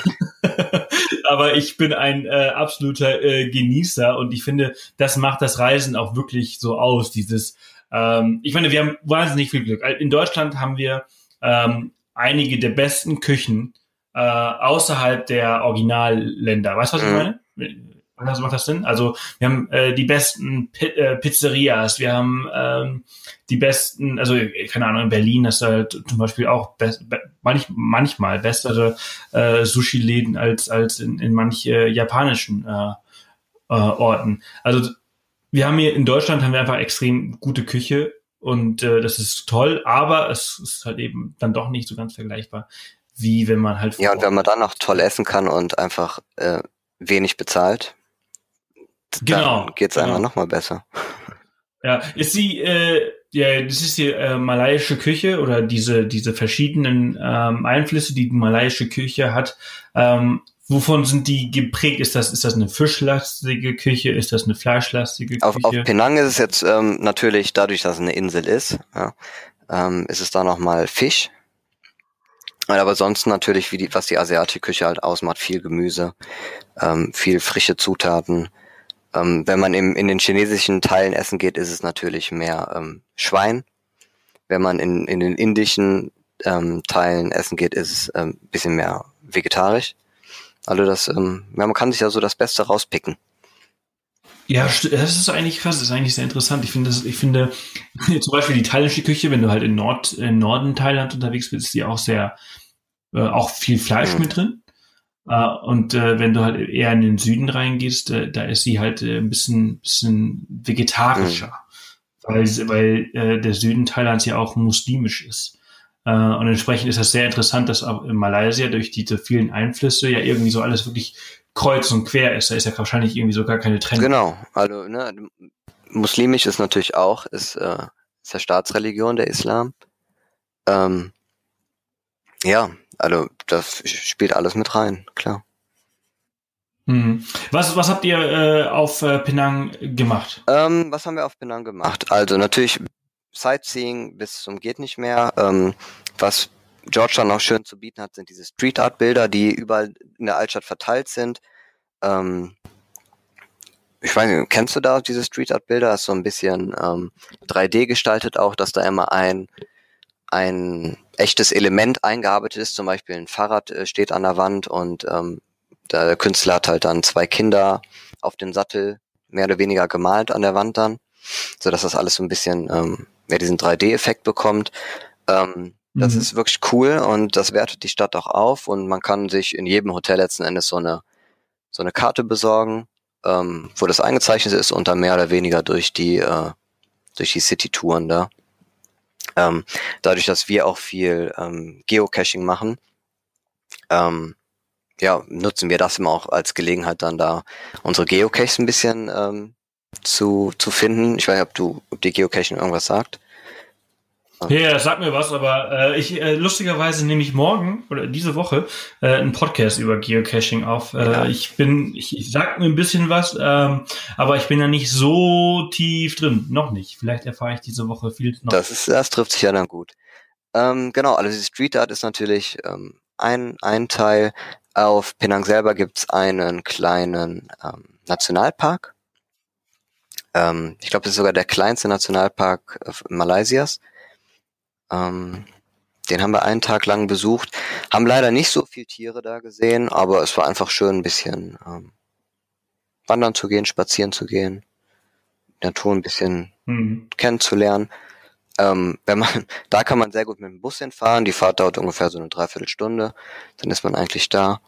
aber ich bin ein äh, absoluter äh, Genießer und ich finde, das macht das Reisen auch wirklich so aus, dieses, ähm, ich meine, wir haben wahnsinnig viel Glück. In Deutschland haben wir ähm, einige der besten Küchen äh, außerhalb der Originalländer. Weißt du, was ich mhm. meine? Also macht das Sinn? Also wir haben äh, die besten P äh, Pizzerias, wir haben ähm, die besten, also keine Ahnung, in Berlin ist halt zum Beispiel auch be manch manchmal bessere äh, Sushi-Läden als als in, in manch äh, japanischen äh, äh, Orten. Also wir haben hier in Deutschland haben wir einfach extrem gute Küche und äh, das ist toll, aber es ist halt eben dann doch nicht so ganz vergleichbar, wie wenn man halt
ja und wenn man dann noch toll essen kann und einfach äh, wenig bezahlt genau, dann geht's genau. einfach nochmal besser.
Ja, ist sie, äh, ja, das ist die äh, malaiische Küche oder diese, diese verschiedenen ähm, Einflüsse, die die malaiische Küche hat. Ähm, wovon sind die geprägt? Ist das, ist das eine fischlastige Küche? Ist das eine fleischlastige Küche?
Auf, auf Penang ist es jetzt ähm, natürlich, dadurch, dass es eine Insel ist, ja, ähm, ist es da nochmal Fisch. Aber sonst natürlich, wie die, was die asiatische Küche halt ausmacht, viel Gemüse, ähm, viel frische Zutaten, ähm, wenn man im, in den chinesischen Teilen essen geht, ist es natürlich mehr ähm, Schwein. Wenn man in, in den indischen ähm, Teilen essen geht, ist es ähm, bisschen mehr vegetarisch. Also das, ähm, ja, man kann sich ja so das Beste rauspicken.
Ja, das ist eigentlich krass, das ist eigentlich sehr interessant. Ich finde, das, ich finde zum Beispiel die thailändische Küche, wenn du halt in Nord, in Norden Thailand unterwegs bist, ist die auch sehr, äh, auch viel Fleisch mhm. mit drin. Uh, und äh, wenn du halt eher in den Süden reingehst, äh, da ist sie halt äh, ein bisschen, bisschen vegetarischer, mhm. weil, weil äh, der Süden Thailands ja auch muslimisch ist. Äh, und entsprechend ist das sehr interessant, dass auch in Malaysia durch diese vielen Einflüsse ja irgendwie so alles wirklich kreuz und quer ist. Da ist ja wahrscheinlich irgendwie so gar keine Trennung.
Genau, also ne, muslimisch ist natürlich auch, ist, äh, ist ja Staatsreligion, der Islam. Ähm, ja, also das spielt alles mit rein, klar.
Mhm. Was, was habt ihr äh, auf äh, Penang gemacht?
Ähm, was haben wir auf Penang gemacht? Also natürlich Sightseeing bis zum geht nicht mehr. Ähm, was Georgetown noch schön zu bieten hat, sind diese Street Art Bilder, die überall in der Altstadt verteilt sind. Ähm, ich weiß nicht, kennst du da diese Street Art Bilder? Ist so ein bisschen ähm, 3D gestaltet auch, dass da immer ein ein echtes Element eingearbeitet ist. Zum Beispiel ein Fahrrad äh, steht an der Wand und ähm, der Künstler hat halt dann zwei Kinder auf den Sattel mehr oder weniger gemalt an der Wand dann, so dass das alles so ein bisschen ähm, mehr diesen 3D-Effekt bekommt. Ähm, mhm. Das ist wirklich cool und das wertet die Stadt auch auf und man kann sich in jedem Hotel letzten Endes so eine so eine Karte besorgen, ähm, wo das eingezeichnet ist und dann mehr oder weniger durch die äh, durch die City-Touren da. Ähm, dadurch, dass wir auch viel ähm, Geocaching machen, ähm, ja, nutzen wir das immer auch als Gelegenheit, dann da unsere Geocaches ein bisschen ähm, zu, zu finden. Ich weiß nicht, ob du, ob die Geocaching irgendwas sagt.
Ja, sag mir was, aber äh, ich äh, lustigerweise nehme ich morgen oder diese Woche äh, einen Podcast über Geocaching auf. Äh, ja. Ich bin, ich, ich sag mir ein bisschen was, ähm, aber ich bin da nicht so tief drin, noch nicht. Vielleicht erfahre ich diese Woche viel noch.
Das ist, das trifft sich ja dann gut. Ähm, genau, also die Street Art ist natürlich ähm, ein ein Teil. Auf Penang selber gibt's einen kleinen ähm, Nationalpark. Ähm, ich glaube, das ist sogar der kleinste Nationalpark äh, Malaysias. Ähm, den haben wir einen Tag lang besucht, haben leider nicht so viel Tiere da gesehen, aber es war einfach schön, ein bisschen ähm, wandern zu gehen, spazieren zu gehen, Natur ein bisschen mhm. kennenzulernen. Ähm, wenn man, da kann man sehr gut mit dem Bus hinfahren. Die Fahrt dauert ungefähr so eine Dreiviertelstunde. Dann ist man eigentlich da.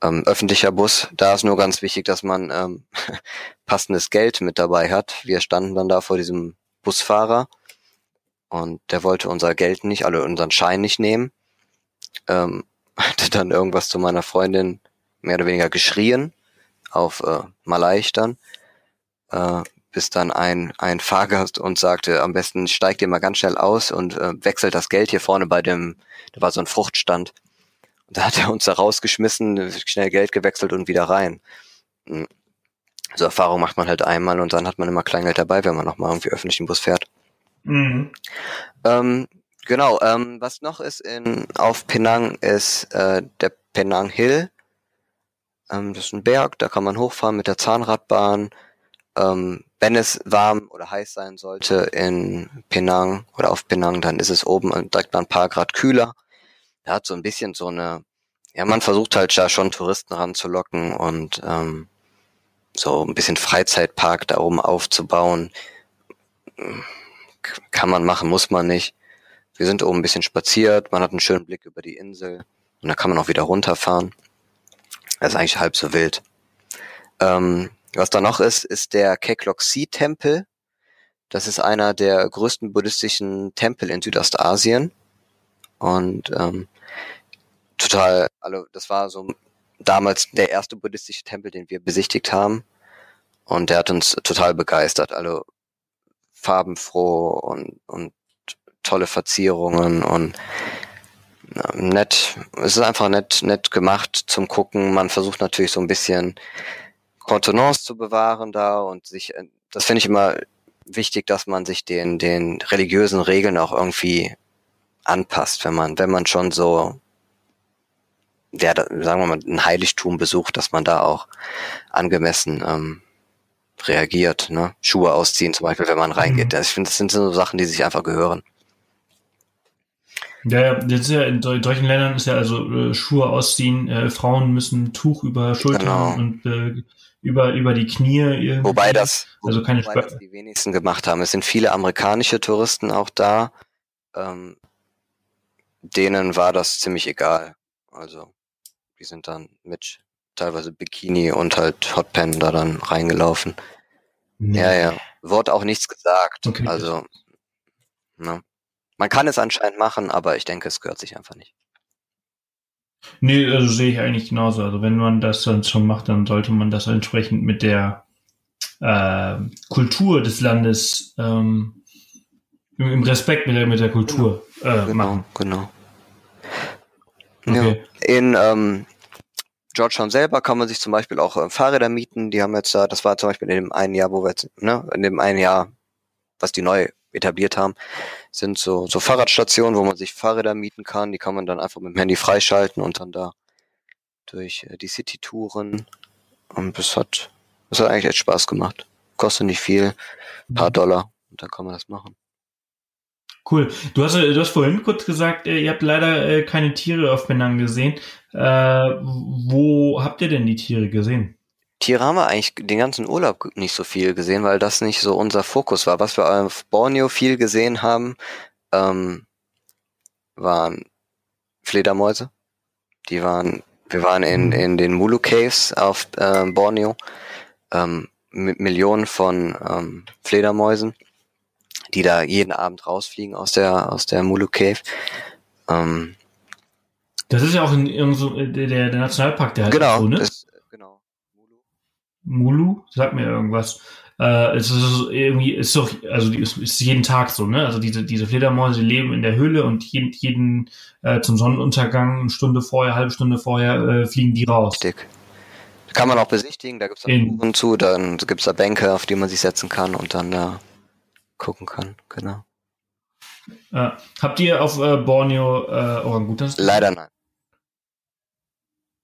Ähm, öffentlicher Bus, da ist nur ganz wichtig, dass man ähm, passendes Geld mit dabei hat. Wir standen dann da vor diesem Busfahrer und der wollte unser Geld nicht, also unseren Schein nicht nehmen. Ähm, hatte dann irgendwas zu meiner Freundin mehr oder weniger geschrien, auf äh, Malaiisch dann, äh, bis dann ein, ein Fahrgast uns sagte, am besten steigt ihr mal ganz schnell aus und äh, wechselt das Geld hier vorne bei dem, da war so ein Fruchtstand. Und da hat er uns da rausgeschmissen, schnell Geld gewechselt und wieder rein. Hm. So Erfahrung macht man halt einmal und dann hat man immer Kleingeld dabei, wenn man nochmal irgendwie öffentlich im Bus fährt. Mhm. Ähm, Genau, ähm, was noch ist in, auf Penang ist äh, der Penang Hill. Ähm, das ist ein Berg, da kann man hochfahren mit der Zahnradbahn. Ähm, wenn es warm oder heiß sein sollte in Penang oder auf Penang, dann ist es oben direkt mal ein paar Grad kühler. Da hat so ein bisschen so eine, ja, man versucht halt da schon Touristen ranzulocken und ähm, so ein bisschen Freizeitpark da oben aufzubauen. Kann man machen, muss man nicht. Wir sind oben ein bisschen spaziert, man hat einen schönen Blick über die Insel und da kann man auch wieder runterfahren. Das ist eigentlich halb so wild. Ähm, was da noch ist, ist der Keklok-Si-Tempel. Das ist einer der größten buddhistischen Tempel in Südostasien. Und ähm, total, also das war so damals der erste buddhistische Tempel, den wir besichtigt haben. Und der hat uns total begeistert. Also farbenfroh und, und tolle Verzierungen und nett. Es ist einfach nett, nett gemacht zum Gucken. Man versucht natürlich so ein bisschen Kontenance zu bewahren da und sich, äh, das finde ich immer wichtig, dass man sich den, den religiösen Regeln auch irgendwie anpasst, wenn man, wenn man schon so, ja, sagen wir mal, ein Heiligtum besucht, dass man da auch angemessen ähm, reagiert, ne? Schuhe ausziehen zum Beispiel, wenn man reingeht. Mhm. Ich finde, das sind so Sachen, die sich einfach gehören.
Ja, jetzt ist ja in solchen Ländern ist ja also äh, Schuhe ausziehen, äh, Frauen müssen Tuch über Schultern genau. und äh, über über die Knie irgendwie.
Wobei das also keine wobei das die wenigsten gemacht haben. Es sind viele amerikanische Touristen auch da. Ähm, denen war das ziemlich egal. Also die sind dann mit teilweise Bikini und halt Hotpen da dann reingelaufen. Nee. Ja, ja. Wurde auch nichts gesagt. Okay. Also, ne. Man kann es anscheinend machen, aber ich denke, es gehört sich einfach nicht.
Nee, also sehe ich eigentlich genauso. Also wenn man das dann schon macht, dann sollte man das entsprechend mit der äh, Kultur des Landes ähm, im Respekt mit der, mit der Kultur äh,
genau,
machen.
Genau. Okay. Ja, in ähm, Georgetown selber kann man sich zum Beispiel auch äh, Fahrräder mieten. Die haben jetzt da, das war zum Beispiel in dem einen Jahr, wo wir jetzt, ne, in dem einen Jahr, was die neu etabliert haben, sind so, so Fahrradstationen, wo man sich Fahrräder mieten kann. Die kann man dann einfach mit dem Handy freischalten und dann da durch äh, die City-Touren. Und das hat, das hat eigentlich echt Spaß gemacht. Kostet nicht viel, ein paar mhm. Dollar und dann kann man das machen.
Cool. Du hast, du hast vorhin kurz gesagt, äh, ihr habt leider keine Tiere auf Penang gesehen. Äh, wo habt ihr denn die Tiere gesehen?
Tiere haben wir eigentlich den ganzen Urlaub nicht so viel gesehen, weil das nicht so unser Fokus war. Was wir auf Borneo viel gesehen haben, ähm, waren Fledermäuse. Die waren, wir waren in, in den Mulu Caves auf äh, Borneo ähm, mit Millionen von ähm, Fledermäusen, die da jeden Abend rausfliegen aus der aus der Mulu Cave. Ähm,
das ist ja auch in, in so, der, der Nationalpark, der
halt genau,
so, ne?
Ist,
Mulu, sag mir irgendwas. Äh, es ist irgendwie, ist doch, also es ist jeden Tag so, ne? Also diese, diese Fledermäuse leben in der Höhle und jeden, jeden äh, zum Sonnenuntergang eine Stunde vorher, halbe Stunde vorher äh, fliegen die raus.
Richtig. Kann man auch besichtigen, da gibt es Touren zu, dann gibt es da Bänke, auf die man sich setzen kann und dann da äh, gucken kann, genau.
Äh, habt ihr auf äh, Borneo äh, Orangutans?
Leider nein.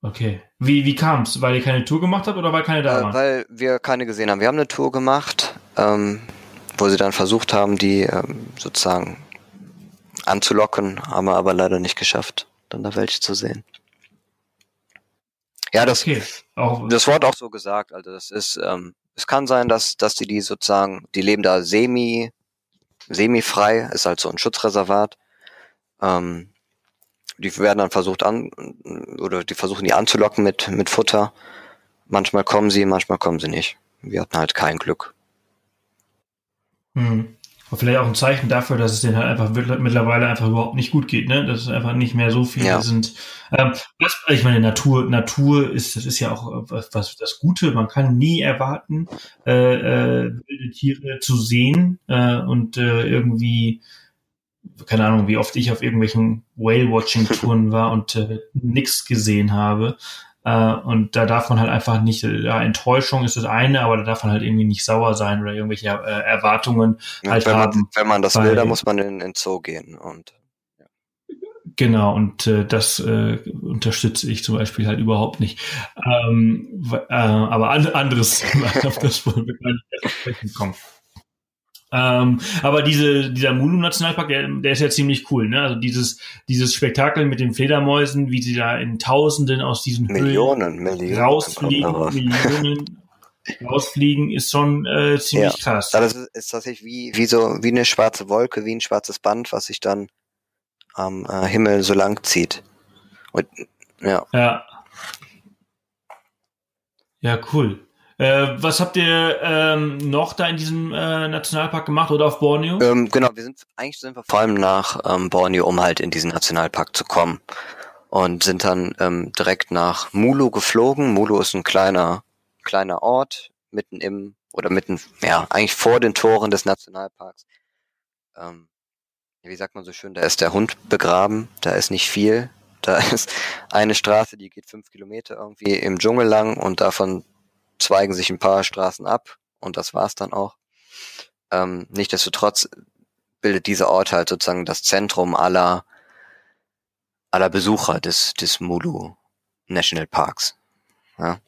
Okay. Wie, wie kam es? Weil ihr keine Tour gemacht habt oder weil keine da
äh,
waren?
Weil wir keine gesehen haben. Wir haben eine Tour gemacht, ähm, wo sie dann versucht haben, die ähm, sozusagen anzulocken, haben wir aber leider nicht geschafft, dann da welche zu sehen. Ja, das, okay. auch, das Wort auch so gesagt. Also das ist, ähm, es kann sein, dass, dass die die sozusagen, die leben da semi, semi frei, ist halt so ein Schutzreservat. Ähm, die werden dann versucht an, oder die versuchen die anzulocken mit, mit Futter. Manchmal kommen sie, manchmal kommen sie nicht. Wir hatten halt kein Glück.
Hm. Aber vielleicht auch ein Zeichen dafür, dass es denen halt einfach mittlerweile einfach überhaupt nicht gut geht, ne? Dass es einfach nicht mehr so viele ja. sind. Ähm, was, ich meine, Natur, Natur ist, das ist ja auch was, was das Gute. Man kann nie erwarten, äh, äh, wilde Tiere zu sehen äh, und äh, irgendwie keine Ahnung, wie oft ich auf irgendwelchen Whale-Watching-Touren war und äh, nichts gesehen habe. Äh, und da darf man halt einfach nicht, ja, Enttäuschung ist das eine, aber da darf man halt irgendwie nicht sauer sein oder irgendwelche äh, Erwartungen
ja, halt wenn haben. Man, wenn man das will, dann muss man in den Zoo gehen und
Genau, und äh, das äh, unterstütze ich zum Beispiel halt überhaupt nicht. Ähm, äh, aber an, anderes, auf das wollen wir gar nicht sprechen kommen. Ähm, aber diese, dieser Mulu-Nationalpark, der, der ist ja ziemlich cool, ne? Also dieses, dieses Spektakel mit den Fledermäusen, wie sie da in Tausenden aus diesen
Millionen,
Höhlen
Millionen
rausfliegen, Millionen rausfliegen, ist schon äh, ziemlich ja, krass.
Das ist, ist tatsächlich wie, wie so, wie eine schwarze Wolke, wie ein schwarzes Band, was sich dann am äh, Himmel so lang zieht. Und, ja.
Ja. Ja, cool. Äh, was habt ihr ähm, noch da in diesem äh, Nationalpark gemacht oder auf Borneo?
Ähm, genau, wir sind eigentlich sind wir vor allem nach ähm, Borneo, um halt in diesen Nationalpark zu kommen und sind dann ähm, direkt nach Mulu geflogen. Mulu ist ein kleiner kleiner Ort mitten im oder mitten ja eigentlich vor den Toren des Nationalparks. Ähm, wie sagt man so schön, da ist der Hund begraben, da ist nicht viel. Da ist eine Straße, die geht fünf Kilometer irgendwie im Dschungel lang und davon zweigen sich ein paar Straßen ab und das war's dann auch. Ähm, Nichtsdestotrotz bildet dieser Ort halt sozusagen das Zentrum aller aller Besucher des des Mulu National Parks. Ja.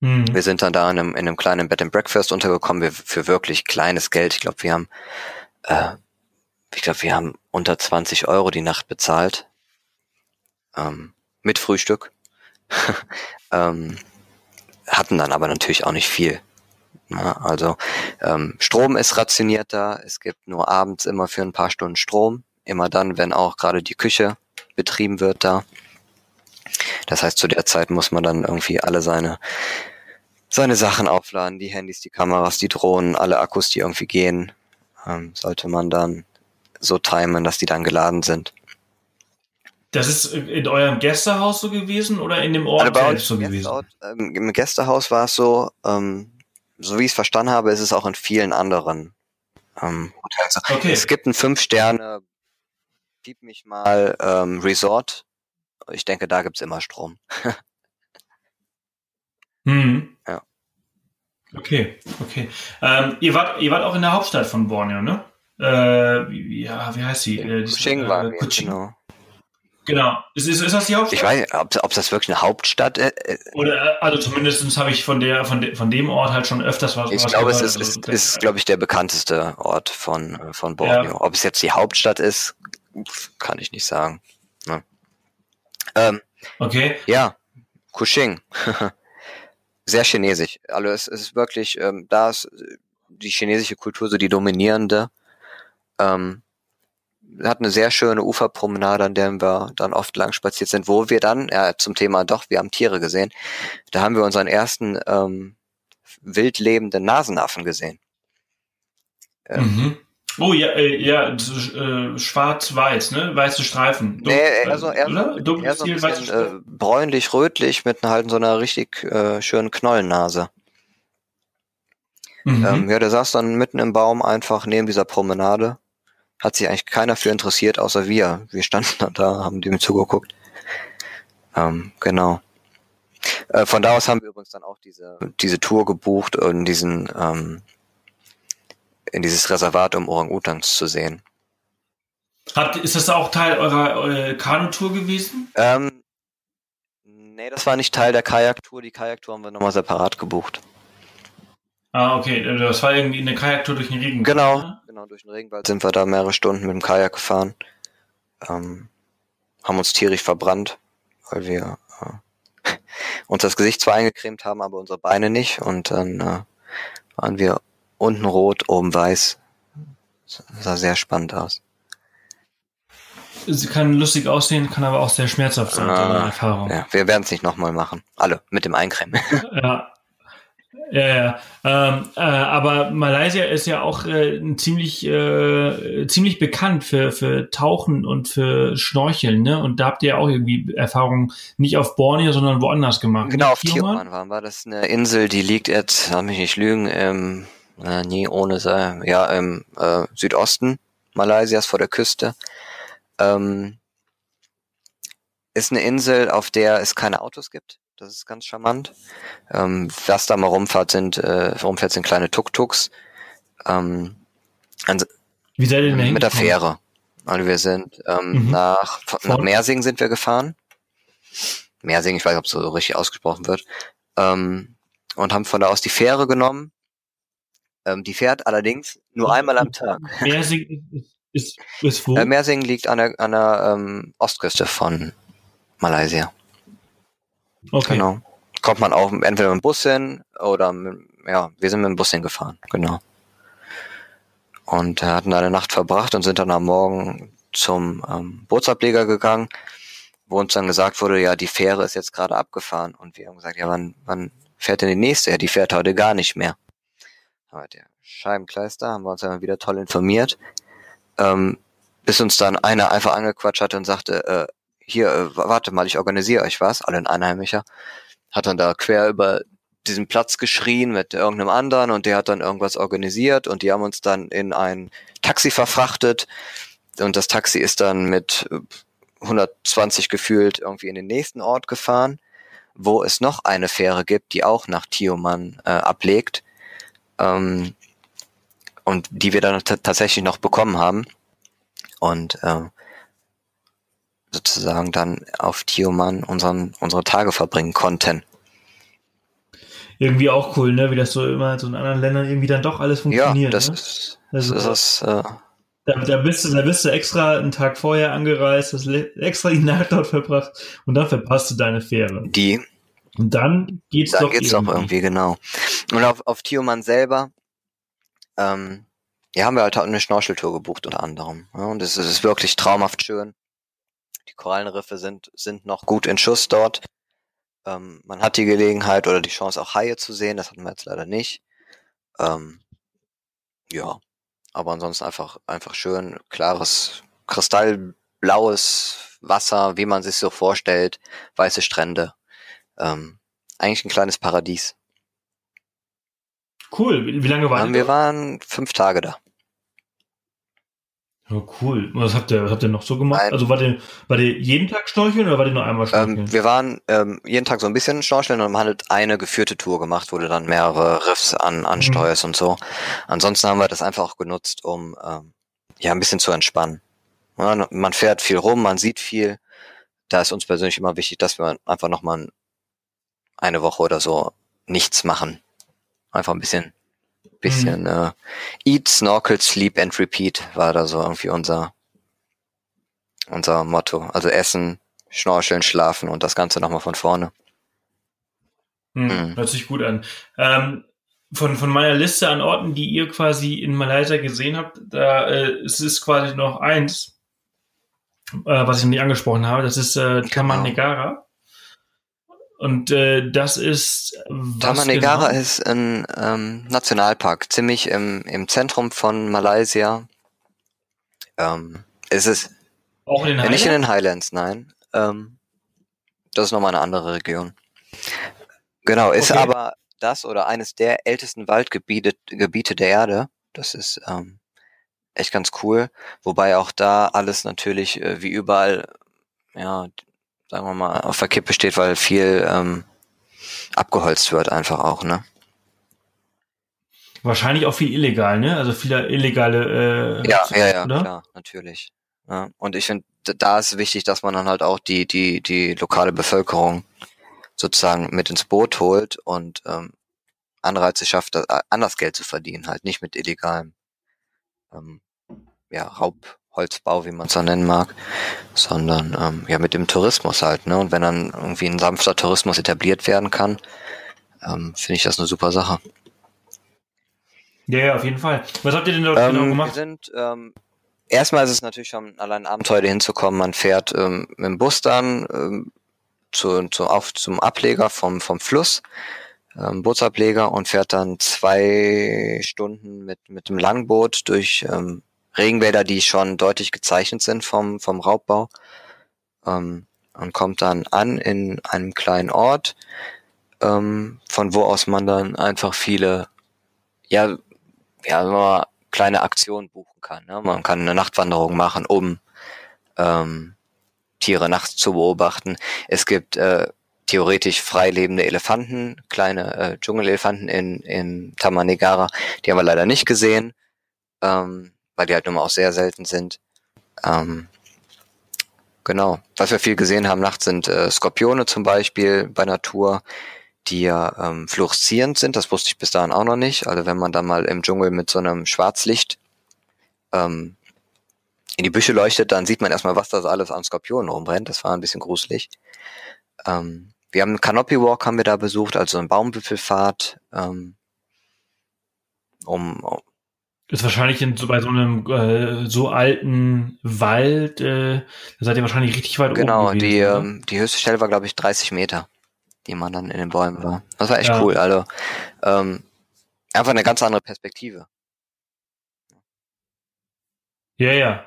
Mhm. Wir sind dann da in einem, in einem kleinen Bed and Breakfast untergekommen, wir, für wirklich kleines Geld. Ich glaube, wir haben äh, ich glaube, wir haben unter 20 Euro die Nacht bezahlt. Ähm, mit Frühstück. ähm, hatten dann aber natürlich auch nicht viel. Ja, also ähm, Strom ist rationiert da. Es gibt nur abends immer für ein paar Stunden Strom. Immer dann, wenn auch gerade die Küche betrieben wird da. Das heißt, zu der Zeit muss man dann irgendwie alle seine seine Sachen aufladen, die Handys, die Kameras, die Drohnen, alle Akkus, die irgendwie gehen, ähm, sollte man dann so timen, dass die dann geladen sind.
Das ist in eurem Gästehaus so gewesen oder in dem Ort also selbst so gewesen?
ähm, Im Gästehaus war es so, ähm, so wie ich es verstanden habe, ist es auch in vielen anderen ähm, Hotels. Okay. Es gibt ein Fünf-Sterne, gib mich mal ähm, Resort. Ich denke, da gibt's immer Strom.
hm. Ja. Okay, okay. Ähm, ihr wart, ihr wart auch in der Hauptstadt von Borneo, ne? Äh, ja, wie heißt sie? Äh,
Kuching waren äh, wir, genau.
Genau. Ist, ist, ist das die Hauptstadt?
Ich weiß nicht, ob, ob das wirklich eine Hauptstadt ist.
Äh, Oder, äh, also zumindest habe ich von der, von, de, von dem Ort halt schon öfters was
Ich was glaube, es ist, also, ist, ist glaube ich, der bekannteste Ort von, äh, von Borneo. Ja. Ob es jetzt die Hauptstadt ist, kann ich nicht sagen. Ne? Ähm,
okay.
Ja, Kuching. Sehr chinesisch. Also es, es ist wirklich, ähm, da ist die chinesische Kultur so die dominierende. Ähm, hatten eine sehr schöne Uferpromenade, an der wir dann oft lang spaziert sind, wo wir dann, ja, zum Thema doch, wir haben Tiere gesehen, da haben wir unseren ersten ähm, wild lebenden Nasenaffen gesehen.
Ähm, mhm. Oh ja, äh, ja, äh, schwarz-weiß, ne? Weiße Streifen.
Dunkel, nee, eher so, eher so, eher so ein bisschen, äh, bräunlich-rötlich mit halt so einer richtig äh, schönen Knollennase. Mhm. Ähm, ja, der saß dann mitten im Baum einfach neben dieser Promenade hat sich eigentlich keiner für interessiert, außer wir. Wir standen da, haben dem zugeguckt. Ähm, genau. Äh, von da aus haben wir übrigens dann auch diese, diese Tour gebucht in diesen, ähm, in dieses Reservat, um Orang-Utans zu sehen.
Hat, ist das auch Teil eurer, eurer Kanutour gewesen?
Ähm, nee, das war nicht Teil der Kajaktour. Die Kajaktour haben wir nochmal separat gebucht.
Ah, okay. Das war irgendwie eine Kajaktour durch den Regenwald.
Genau? Genau, durch den Regenwald sind wir da mehrere Stunden mit dem Kajak gefahren. Ähm, haben uns tierisch verbrannt, weil wir äh, uns das Gesicht zwar eingecremt haben, aber unsere Beine nicht. Und dann äh, waren wir unten rot, oben weiß. Das sah sehr spannend aus.
Sie kann lustig aussehen, kann aber auch sehr schmerzhaft sein,
ah, Erfahrung. Ja, wir werden es nicht nochmal machen. Alle mit dem Eincremen.
ja, ja, ja. Ähm, äh, aber Malaysia ist ja auch äh, ziemlich äh, ziemlich bekannt für für Tauchen und für Schnorcheln, ne? Und da habt ihr ja auch irgendwie Erfahrungen nicht auf Borneo, sondern woanders gemacht.
Genau, auf Tioman waren wir. Das ist eine Insel, die liegt jetzt, lass mich nicht lügen, im, äh, nie ohne sein, ja, im äh, Südosten Malaysias vor der Küste. Ähm, ist eine Insel, auf der es keine Autos gibt. Das ist ganz charmant. Ähm, was da mal rumfährt, sind, äh, rumfährt, sind kleine Tuk-Tuks. Ähm,
Wie seid ihr denn
Mit der Fähre. Also wir sind ähm, mhm. nach, nach Mersing sind wir gefahren. Mersing, ich weiß nicht, ob es so richtig ausgesprochen wird. Ähm, und haben von da aus die Fähre genommen. Ähm, die fährt allerdings nur einmal am Tag.
Mersing ist, ist, ist wo?
Äh, Mersing liegt an der, an der ähm, Ostküste von Malaysia. Okay. Genau. Kommt man auch entweder mit dem Bus hin oder mit, ja, wir sind mit dem Bus hingefahren, genau. Und äh, hatten eine Nacht verbracht und sind dann am Morgen zum ähm, Bootsableger gegangen, wo uns dann gesagt wurde, ja, die Fähre ist jetzt gerade abgefahren. Und wir haben gesagt, ja, wann, wann fährt denn die nächste? Ja, die fährt heute gar nicht mehr. Aber der Scheibenkleister haben wir uns dann wieder toll informiert. Ähm, bis uns dann einer einfach angequatscht hatte und sagte, äh, hier, äh, warte mal, ich organisiere euch was, alle ein Einheimischer. Hat dann da quer über diesen Platz geschrien mit irgendeinem anderen und der hat dann irgendwas organisiert und die haben uns dann in ein Taxi verfrachtet und das Taxi ist dann mit 120 gefühlt irgendwie in den nächsten Ort gefahren, wo es noch eine Fähre gibt, die auch nach Tioman äh, ablegt ähm, und die wir dann tatsächlich noch bekommen haben und äh, sozusagen dann auf Tioman unseren, unsere Tage verbringen konnten
irgendwie auch cool, ne? Wie das so immer so in anderen Ländern irgendwie dann doch alles funktioniert.
Ja, das
ne?
ist, also, das ist äh,
da, da, bist du, da bist du extra einen Tag vorher angereist, hast extra die Nacht dort verbracht und dann verpasst du deine Fähre.
Die.
Und dann geht's
dann
doch
geht's irgendwie. doch irgendwie, genau. Und auf, auf Tioman selber, ähm, ja, haben wir halt eine Schnorcheltour gebucht unter anderem. Ja, und es ist wirklich traumhaft schön. Die Korallenriffe sind, sind noch gut in Schuss dort. Ähm, man hat die Gelegenheit oder die Chance auch Haie zu sehen, das hatten wir jetzt leider nicht. Ähm, ja, aber ansonsten einfach, einfach schön, klares, kristallblaues Wasser, wie man sich so vorstellt, weiße Strände. Ähm, eigentlich ein kleines Paradies.
Cool. Wie, wie lange waren
ähm, Wir waren fünf Tage da.
Ja, cool. Was habt ihr, was habt ihr noch so gemacht? Nein. Also war der, war der jeden Tag schnorcheln oder war der nur einmal schnorcheln?
Ähm, wir waren ähm, jeden Tag so ein bisschen schnorcheln und haben halt eine geführte Tour gemacht, wo du dann mehrere Riffs an, ansteuerst mhm. und so. Ansonsten haben wir das einfach auch genutzt, um ähm, ja ein bisschen zu entspannen. Ja, man fährt viel rum, man sieht viel. Da ist uns persönlich immer wichtig, dass wir einfach nochmal eine Woche oder so nichts machen. Einfach ein bisschen bisschen mhm. äh, Eat, Snorkel, Sleep and Repeat war da so irgendwie unser unser Motto. Also Essen, Schnorcheln, Schlafen und das Ganze nochmal von vorne.
Mhm. Mhm. Hört sich gut an. Ähm, von, von meiner Liste an Orten, die ihr quasi in Malaysia gesehen habt, da äh, es ist quasi noch eins, äh, was ich noch nicht angesprochen habe. Das ist äh, Taman genau. Und äh, das ist.
Tamanegara genau? ist ein ähm, Nationalpark, ziemlich im, im Zentrum von Malaysia. Ähm, ist es.
Auch in den Highlands?
Nicht in den Highlands, nein. Ähm, das ist nochmal eine andere Region. Genau, ist okay. aber das oder eines der ältesten Waldgebiete Gebiete der Erde. Das ist ähm, echt ganz cool. Wobei auch da alles natürlich äh, wie überall ja sagen wir mal, auf der Kippe steht, weil viel ähm, abgeholzt wird einfach auch, ne?
Wahrscheinlich auch viel illegal, ne? Also viele illegale
äh, Ja, ja, ja, oder? klar, natürlich. Ja. Und ich finde, da ist wichtig, dass man dann halt auch die, die, die lokale Bevölkerung sozusagen mit ins Boot holt und ähm, Anreize schafft, anders Geld zu verdienen, halt nicht mit illegalem ähm, ja, Raub, Holzbau, wie man es dann nennen mag, sondern ähm, ja mit dem Tourismus halt. Ne? Und wenn dann irgendwie ein sanfter Tourismus etabliert werden kann, ähm, finde ich das eine super Sache.
Ja, ja, auf jeden Fall. Was habt ihr denn dort genau ähm, genau gemacht?
Wir sind, ähm, erstmal ist es natürlich schon allein Abenteuer hinzukommen. Man fährt ähm, mit dem Bus dann ähm, zu, zu, auf, zum Ableger vom, vom Fluss, ähm, Bootsableger und fährt dann zwei Stunden mit, mit dem Langboot durch ähm, Regenwälder, die schon deutlich gezeichnet sind vom, vom Raubbau. Ähm, und kommt dann an in einem kleinen Ort, ähm, von wo aus man dann einfach viele, ja, ja, kleine Aktionen buchen kann. Ne? Man kann eine Nachtwanderung machen, um ähm, Tiere nachts zu beobachten. Es gibt äh, theoretisch frei lebende Elefanten, kleine äh, Dschungelelefanten in, in Tamanegara. Die haben wir leider nicht gesehen. Ähm, weil die halt nun mal auch sehr selten sind. Ähm, genau. Was wir viel gesehen haben nachts sind äh, Skorpione zum Beispiel bei Natur, die ja ähm, fluoreszierend sind. Das wusste ich bis dahin auch noch nicht. Also wenn man da mal im Dschungel mit so einem Schwarzlicht ähm, in die Büsche leuchtet, dann sieht man erstmal, was da so alles an Skorpionen rumbrennt. Das war ein bisschen gruselig. Ähm, wir haben einen Canopy Walk haben wir da besucht, also einen Baumwipfelfahrt. Ähm, um,
ist wahrscheinlich in, so bei so einem äh, so alten Wald, äh, da seid ihr wahrscheinlich richtig weit
genau,
oben.
Genau, die, ähm, die höchste Stelle war, glaube ich, 30 Meter, die man dann in den Bäumen war. Das war echt ja. cool, also ähm, einfach eine ganz andere Perspektive.
Ja, ja.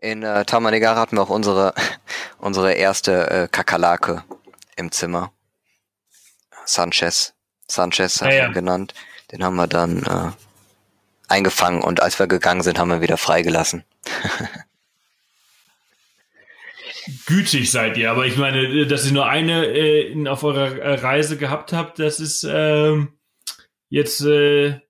In äh, Tamanegara hatten wir auch unsere, unsere erste äh, Kakerlake im Zimmer. Sanchez. Sanchez hat ja, ja. genannt. Den haben wir dann äh, eingefangen und als wir gegangen sind, haben wir wieder freigelassen.
Gütig seid ihr, aber ich meine, dass ihr nur eine äh, auf eurer äh, Reise gehabt habt, das ist äh, jetzt, äh,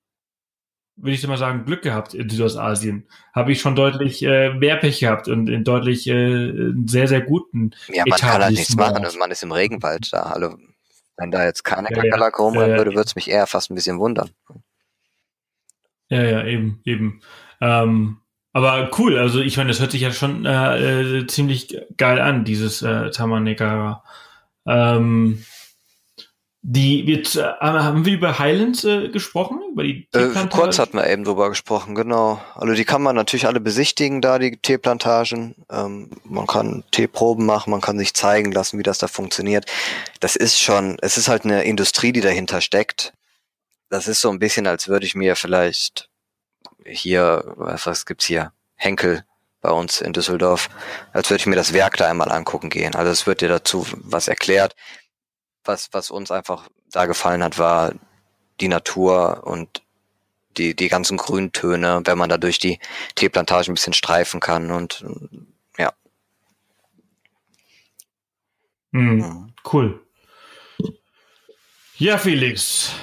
würde ich mal sagen, Glück gehabt in Südostasien. Habe ich schon deutlich äh, mehr Pech gehabt und in deutlich äh, sehr, sehr guten.
Ja, man kann halt nichts machen. Also man ist im Regenwald da. Also, wenn da jetzt keine ja, Kakerlake ja, rumrennen würde, würde es mich eher fast ein bisschen wundern.
Ja, ja, eben, eben. Ähm, aber cool, also ich meine, das hört sich ja schon äh, äh, ziemlich geil an, dieses äh, Tamanegara. Ähm, die jetzt äh, haben wir über Highlands äh, gesprochen, über die
äh, Kurz hatten wir eben drüber gesprochen, genau. Also die kann man natürlich alle besichtigen, da die Teeplantagen. Ähm, man kann Teeproben machen, man kann sich zeigen lassen, wie das da funktioniert. Das ist schon, es ist halt eine Industrie, die dahinter steckt das ist so ein bisschen, als würde ich mir vielleicht hier, was, was gibt's hier? Henkel bei uns in Düsseldorf, als würde ich mir das Werk da einmal angucken gehen. Also es wird dir dazu was erklärt. Was, was uns einfach da gefallen hat, war die Natur und die, die ganzen Grüntöne, wenn man da durch die Teeplantage ein bisschen streifen kann und ja.
Mhm. Cool. Ja, Felix,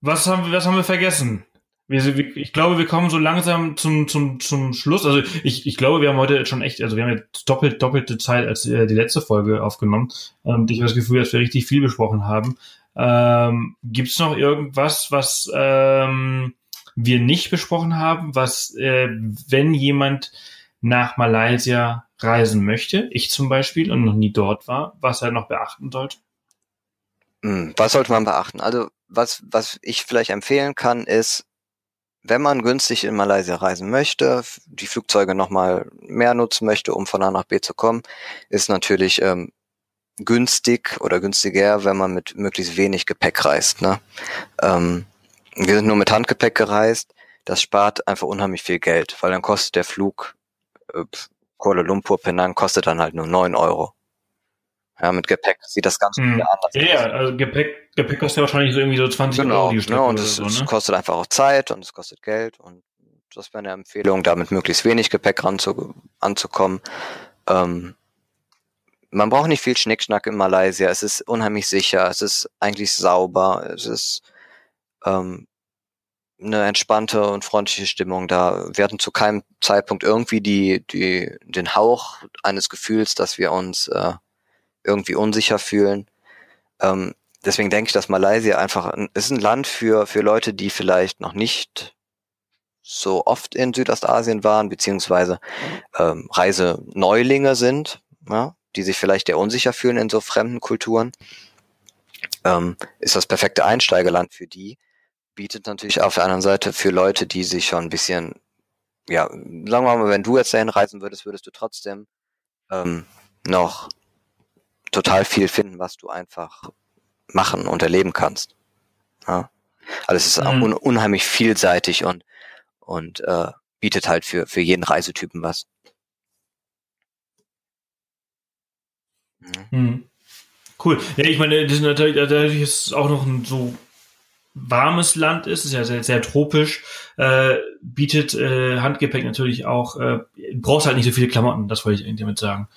was haben wir, was haben wir vergessen? Wir, ich glaube, wir kommen so langsam zum, zum, zum Schluss. Also ich, ich glaube, wir haben heute schon echt, also wir haben jetzt doppelt, doppelte Zeit als äh, die letzte Folge aufgenommen. Und ich habe das Gefühl, dass wir richtig viel besprochen haben. Ähm, Gibt noch irgendwas, was ähm, wir nicht besprochen haben, was, äh, wenn jemand nach Malaysia reisen möchte, ich zum Beispiel und noch nie dort war, was er noch beachten sollte?
Hm, was sollte man beachten? Also was, was ich vielleicht empfehlen kann, ist, wenn man günstig in Malaysia reisen möchte, die Flugzeuge nochmal mehr nutzen möchte, um von A nach B zu kommen, ist natürlich ähm, günstig oder günstiger, wenn man mit möglichst wenig Gepäck reist. Ne? Ähm, wir sind nur mit Handgepäck gereist. Das spart einfach unheimlich viel Geld, weil dann kostet der Flug äh, Kuala Lumpur, Penang kostet dann halt nur neun Euro. Ja, mit Gepäck sieht das Ganze
hm. wieder anders aus. Ja, also Gepäck, Gepäck kostet ja wahrscheinlich so irgendwie so 20
genau,
Euro die
Strecke.
Ne,
und es, so, ne? kostet einfach auch Zeit und es kostet Geld und das wäre eine Empfehlung, da mit möglichst wenig Gepäck ranzu, anzukommen. Ähm, man braucht nicht viel Schnickschnack in Malaysia. Es ist unheimlich sicher. Es ist eigentlich sauber. Es ist ähm, eine entspannte und freundliche Stimmung da. Wir hatten zu keinem Zeitpunkt irgendwie die, die, den Hauch eines Gefühls, dass wir uns äh, irgendwie unsicher fühlen. Ähm, deswegen denke ich, dass Malaysia einfach ein, ist ein Land für, für Leute, die vielleicht noch nicht so oft in Südostasien waren, beziehungsweise ähm, Reiseneulinge sind, ja, die sich vielleicht eher unsicher fühlen in so fremden Kulturen. Ähm, ist das perfekte Einsteigerland für die, bietet natürlich auf der anderen Seite für Leute, die sich schon ein bisschen, ja, sagen wir mal, wenn du jetzt dahin reisen würdest, würdest du trotzdem ähm, noch total viel finden, was du einfach machen und erleben kannst. Ja? Also es ist mhm. un unheimlich vielseitig und, und äh, bietet halt für, für jeden Reisetypen was.
Mhm. Mhm. Cool. Ja, ich meine, das ist natürlich, dadurch ist es auch noch ein so warmes Land ist, ist ja sehr, sehr tropisch, äh, bietet äh, Handgepäck natürlich auch, äh, brauchst halt nicht so viele Klamotten, das wollte ich eigentlich damit sagen.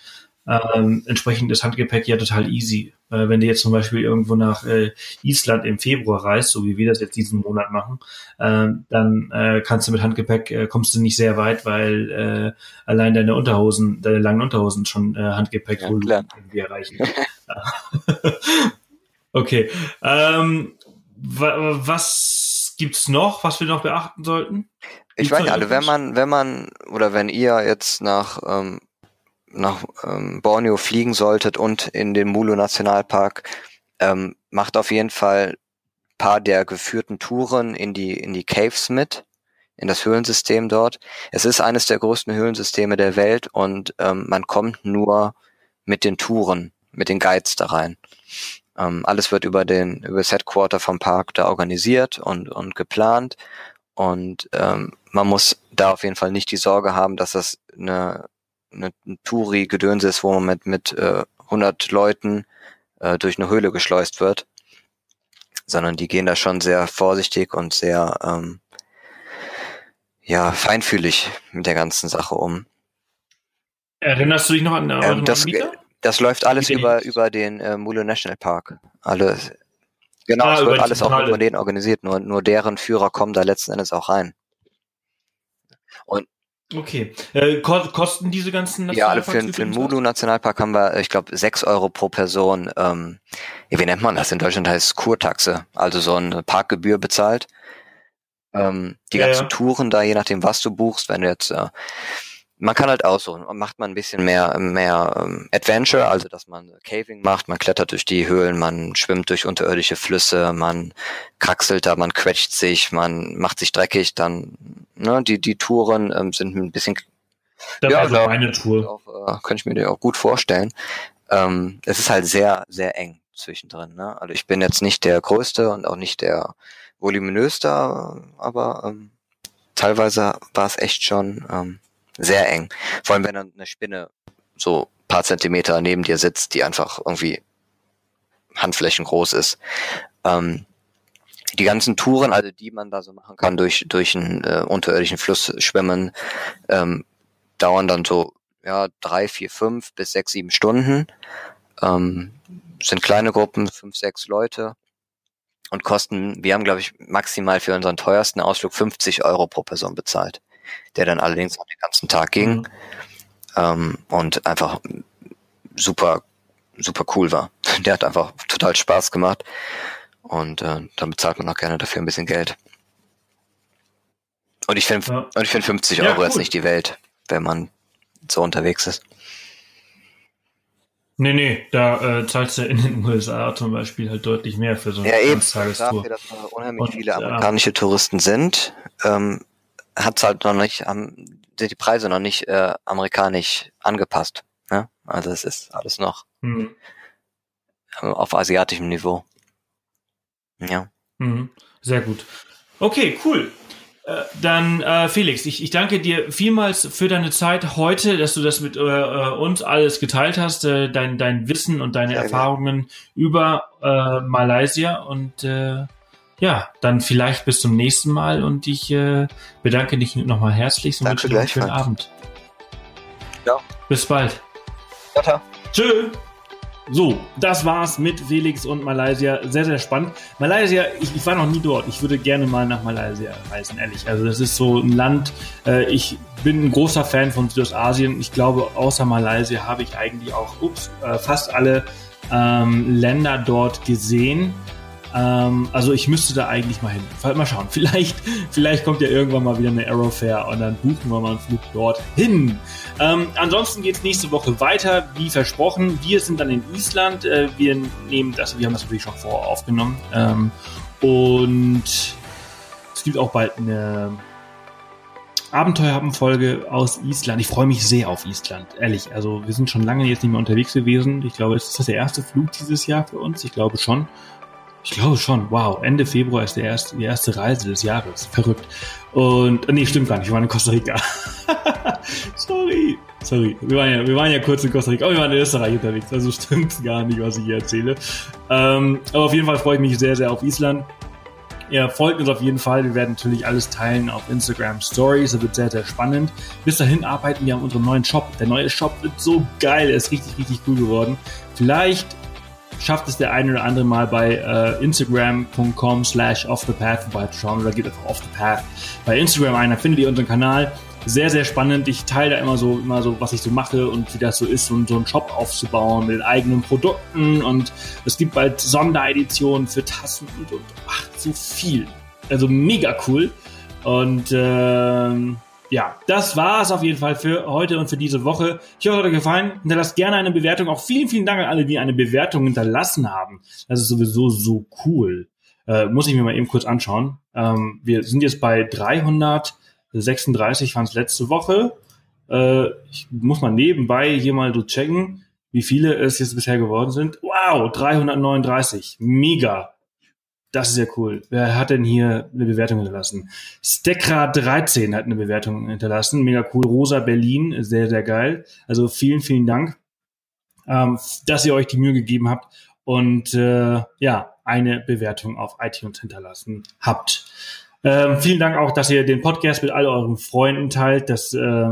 Ähm, entsprechend ist Handgepäck ja total easy. Äh, wenn du jetzt zum Beispiel irgendwo nach äh, Island im Februar reist, so wie wir das jetzt diesen Monat machen, äh, dann kannst du mit Handgepäck, äh, kommst du nicht sehr weit, weil äh, allein deine Unterhosen, deine langen Unterhosen schon äh, Handgepäck ja, irgendwie erreichen. okay. Ähm, wa was gibt's noch, was wir noch beachten sollten?
Ich weiß nicht, also wenn man, wenn man oder wenn ihr jetzt nach ähm, nach ähm, Borneo fliegen solltet und in den Mulu Nationalpark, ähm, macht auf jeden Fall paar der geführten Touren in die, in die Caves mit, in das Höhlensystem dort. Es ist eines der größten Höhlensysteme der Welt und ähm, man kommt nur mit den Touren, mit den Guides da rein. Ähm, alles wird über den, über das Headquarter vom Park da organisiert und, und geplant. Und ähm, man muss da auf jeden Fall nicht die Sorge haben, dass das eine eine, ein Touri-Gedöns ist, wo man mit, mit äh, 100 Leuten äh, durch eine Höhle geschleust wird, sondern die gehen da schon sehr vorsichtig und sehr ähm, ja feinfühlig mit der ganzen Sache um.
Erinnerst du dich noch an
ähm, das, das läuft alles über über den äh, Mule National Park. Alles genau, ah, es wird alles auch über den organisiert. Nur nur deren Führer kommen da letzten Endes auch rein. Und
Okay. Äh, kosten diese ganzen
Nationalparks? Ja, also für, für den Mulu Nationalpark haben wir, ich glaube, sechs Euro pro Person. Ähm, wie nennt man das? In Deutschland heißt es Kurtaxe, also so eine Parkgebühr bezahlt. Ähm, die ja, ganzen ja. Touren da, je nachdem, was du buchst, wenn du jetzt äh, man kann halt aussuchen. Macht man ein bisschen mehr, mehr ähm, Adventure, also dass man Caving macht, man klettert durch die Höhlen, man schwimmt durch unterirdische Flüsse, man kraxelt da, man quetscht sich, man macht sich dreckig, dann, ne, die, die Touren ähm, sind ein bisschen.
Das ja, also meine Tour.
Auch, äh, könnte ich mir dir auch gut vorstellen. Ähm, es ist halt sehr, sehr eng zwischendrin. Ne? Also ich bin jetzt nicht der Größte und auch nicht der voluminöste, aber ähm, teilweise war es echt schon ähm, sehr eng. Vor allem, wenn dann eine Spinne so paar Zentimeter neben dir sitzt, die einfach irgendwie Handflächen groß ist. Ähm, die ganzen Touren, also die man da so machen kann, durch, durch einen äh, unterirdischen Fluss schwimmen, ähm, dauern dann so ja, drei, vier, fünf bis sechs, sieben Stunden. Ähm, sind kleine Gruppen, fünf, sechs Leute und kosten, wir haben, glaube ich, maximal für unseren teuersten Ausflug 50 Euro pro Person bezahlt der dann allerdings auch den ganzen Tag ging mhm. ähm, und einfach super, super cool war. Der hat einfach total Spaß gemacht und äh, dann bezahlt man auch gerne dafür ein bisschen Geld. Und ich finde, ja. und ich finde 50 ja, Euro jetzt nicht die Welt, wenn man so unterwegs ist.
Nee, nee, da äh, zahlst du in den USA zum Beispiel halt deutlich mehr für so eine
ja, eben. Dafür, dass da unheimlich und, viele amerikanische Touristen sind, ähm, hat's halt noch nicht, haben, sind die Preise noch nicht äh, amerikanisch angepasst. Ne? Also es ist alles noch mhm. auf asiatischem Niveau. Ja.
Mhm. Sehr gut. Okay, cool. Äh, dann äh, Felix, ich, ich danke dir vielmals für deine Zeit heute, dass du das mit äh, äh uns alles geteilt hast, äh, dein, dein Wissen und deine Sehr Erfahrungen gut. über äh, Malaysia und äh, ja, dann vielleicht bis zum nächsten Mal und ich äh, bedanke dich nochmal herzlich
und Danke wünsche dir einen schönen
Abend.
Ja.
Bis bald.
Tata.
Tschö. So, das war's mit Felix und Malaysia. Sehr, sehr spannend. Malaysia, ich, ich, war noch nie dort. Ich würde gerne mal nach Malaysia reisen, ehrlich. Also das ist so ein Land, äh, ich bin ein großer Fan von Südostasien. Ich glaube, außer Malaysia habe ich eigentlich auch ups, äh, fast alle ähm, Länder dort gesehen. Ähm, also ich müsste da eigentlich mal hin. Mal schauen. Vielleicht, vielleicht kommt ja irgendwann mal wieder eine Aerofair und dann buchen wir mal einen Flug dorthin. Ähm, ansonsten geht es nächste Woche weiter, wie versprochen. Wir sind dann in Island. Äh, wir nehmen das, wir haben das natürlich schon vorher aufgenommen. Ähm, und es gibt auch bald eine Abenteuerhappen-Folge aus Island. Ich freue mich sehr auf Island, ehrlich. Also wir sind schon lange jetzt nicht mehr unterwegs gewesen. Ich glaube, ist das der erste Flug dieses Jahr für uns? Ich glaube schon. Ich glaube schon. Wow, Ende Februar ist der erste, die erste Reise des Jahres. Verrückt. Und nee, stimmt gar nicht. Wir waren in Costa Rica. Sorry. Sorry. Wir waren, ja, wir waren ja kurz in Costa Rica, aber wir waren in Österreich unterwegs. Also stimmt gar nicht, was ich hier erzähle. Ähm, aber auf jeden Fall freue ich mich sehr, sehr auf Island. Ihr folgt uns auf jeden Fall. Wir werden natürlich alles teilen auf Instagram Stories. Das wird sehr, sehr spannend. Bis dahin arbeiten wir an unserem neuen Shop. Der neue Shop wird so geil. Er ist richtig, richtig cool geworden. Vielleicht schafft es der eine oder andere mal bei äh, instagram.com slash off the path vorbeizuschauen oder geht einfach off the path bei Instagram ein, dann findet ihr unseren Kanal. Sehr, sehr spannend. Ich teile da immer so, immer so, was ich so mache und wie das so ist, um so einen Shop aufzubauen mit eigenen Produkten und es gibt bald Sondereditionen für Tassen und, und ach, so viel. Also mega cool. Und ähm, ja, das war es auf jeden Fall für heute und für diese Woche. Ich hoffe, es hat euch gefallen. Hinterlasst gerne eine Bewertung. Auch vielen, vielen Dank an alle, die eine Bewertung hinterlassen haben. Das ist sowieso so cool. Äh, muss ich mir mal eben kurz anschauen. Ähm, wir sind jetzt bei 336, waren es letzte Woche. Äh, ich muss mal nebenbei hier mal so checken, wie viele es jetzt bisher geworden sind. Wow, 339. Mega. Das ist ja cool. Wer hat denn hier eine Bewertung hinterlassen? Stekra13 hat eine Bewertung hinterlassen. Mega cool. Rosa Berlin, sehr, sehr geil. Also vielen, vielen Dank, ähm, dass ihr euch die Mühe gegeben habt und äh, ja, eine Bewertung auf iTunes hinterlassen habt. Ähm, vielen Dank auch, dass ihr den Podcast mit all euren Freunden teilt. Das äh,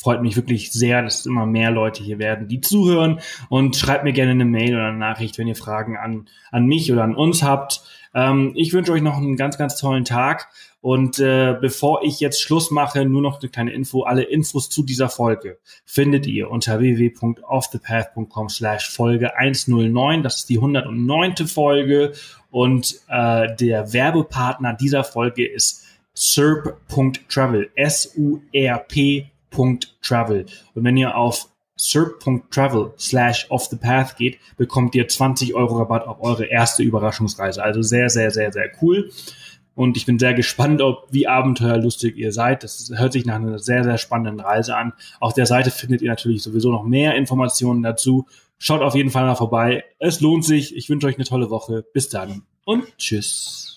freut mich wirklich sehr, dass immer mehr Leute hier werden, die zuhören. Und schreibt mir gerne eine Mail oder eine Nachricht, wenn ihr Fragen an, an mich oder an uns habt. Ähm, ich wünsche euch noch einen ganz, ganz tollen Tag. Und äh, bevor ich jetzt Schluss mache, nur noch eine kleine Info. Alle Infos zu dieser Folge findet ihr unter www.offthepath.com slash Folge 109. Das ist die 109. Folge. Und äh, der Werbepartner dieser Folge ist SURP.travel. S-U-R-P.travel. Und wenn ihr auf serp.travel slash off the path geht, bekommt ihr 20 Euro Rabatt auf eure erste Überraschungsreise. Also sehr, sehr, sehr, sehr cool. Und ich bin sehr gespannt, ob wie abenteuerlustig ihr seid. Das hört sich nach einer sehr, sehr spannenden Reise an. Auf der Seite findet ihr natürlich sowieso noch mehr Informationen dazu. Schaut auf jeden Fall mal vorbei. Es lohnt sich. Ich wünsche euch eine tolle Woche. Bis dann und tschüss.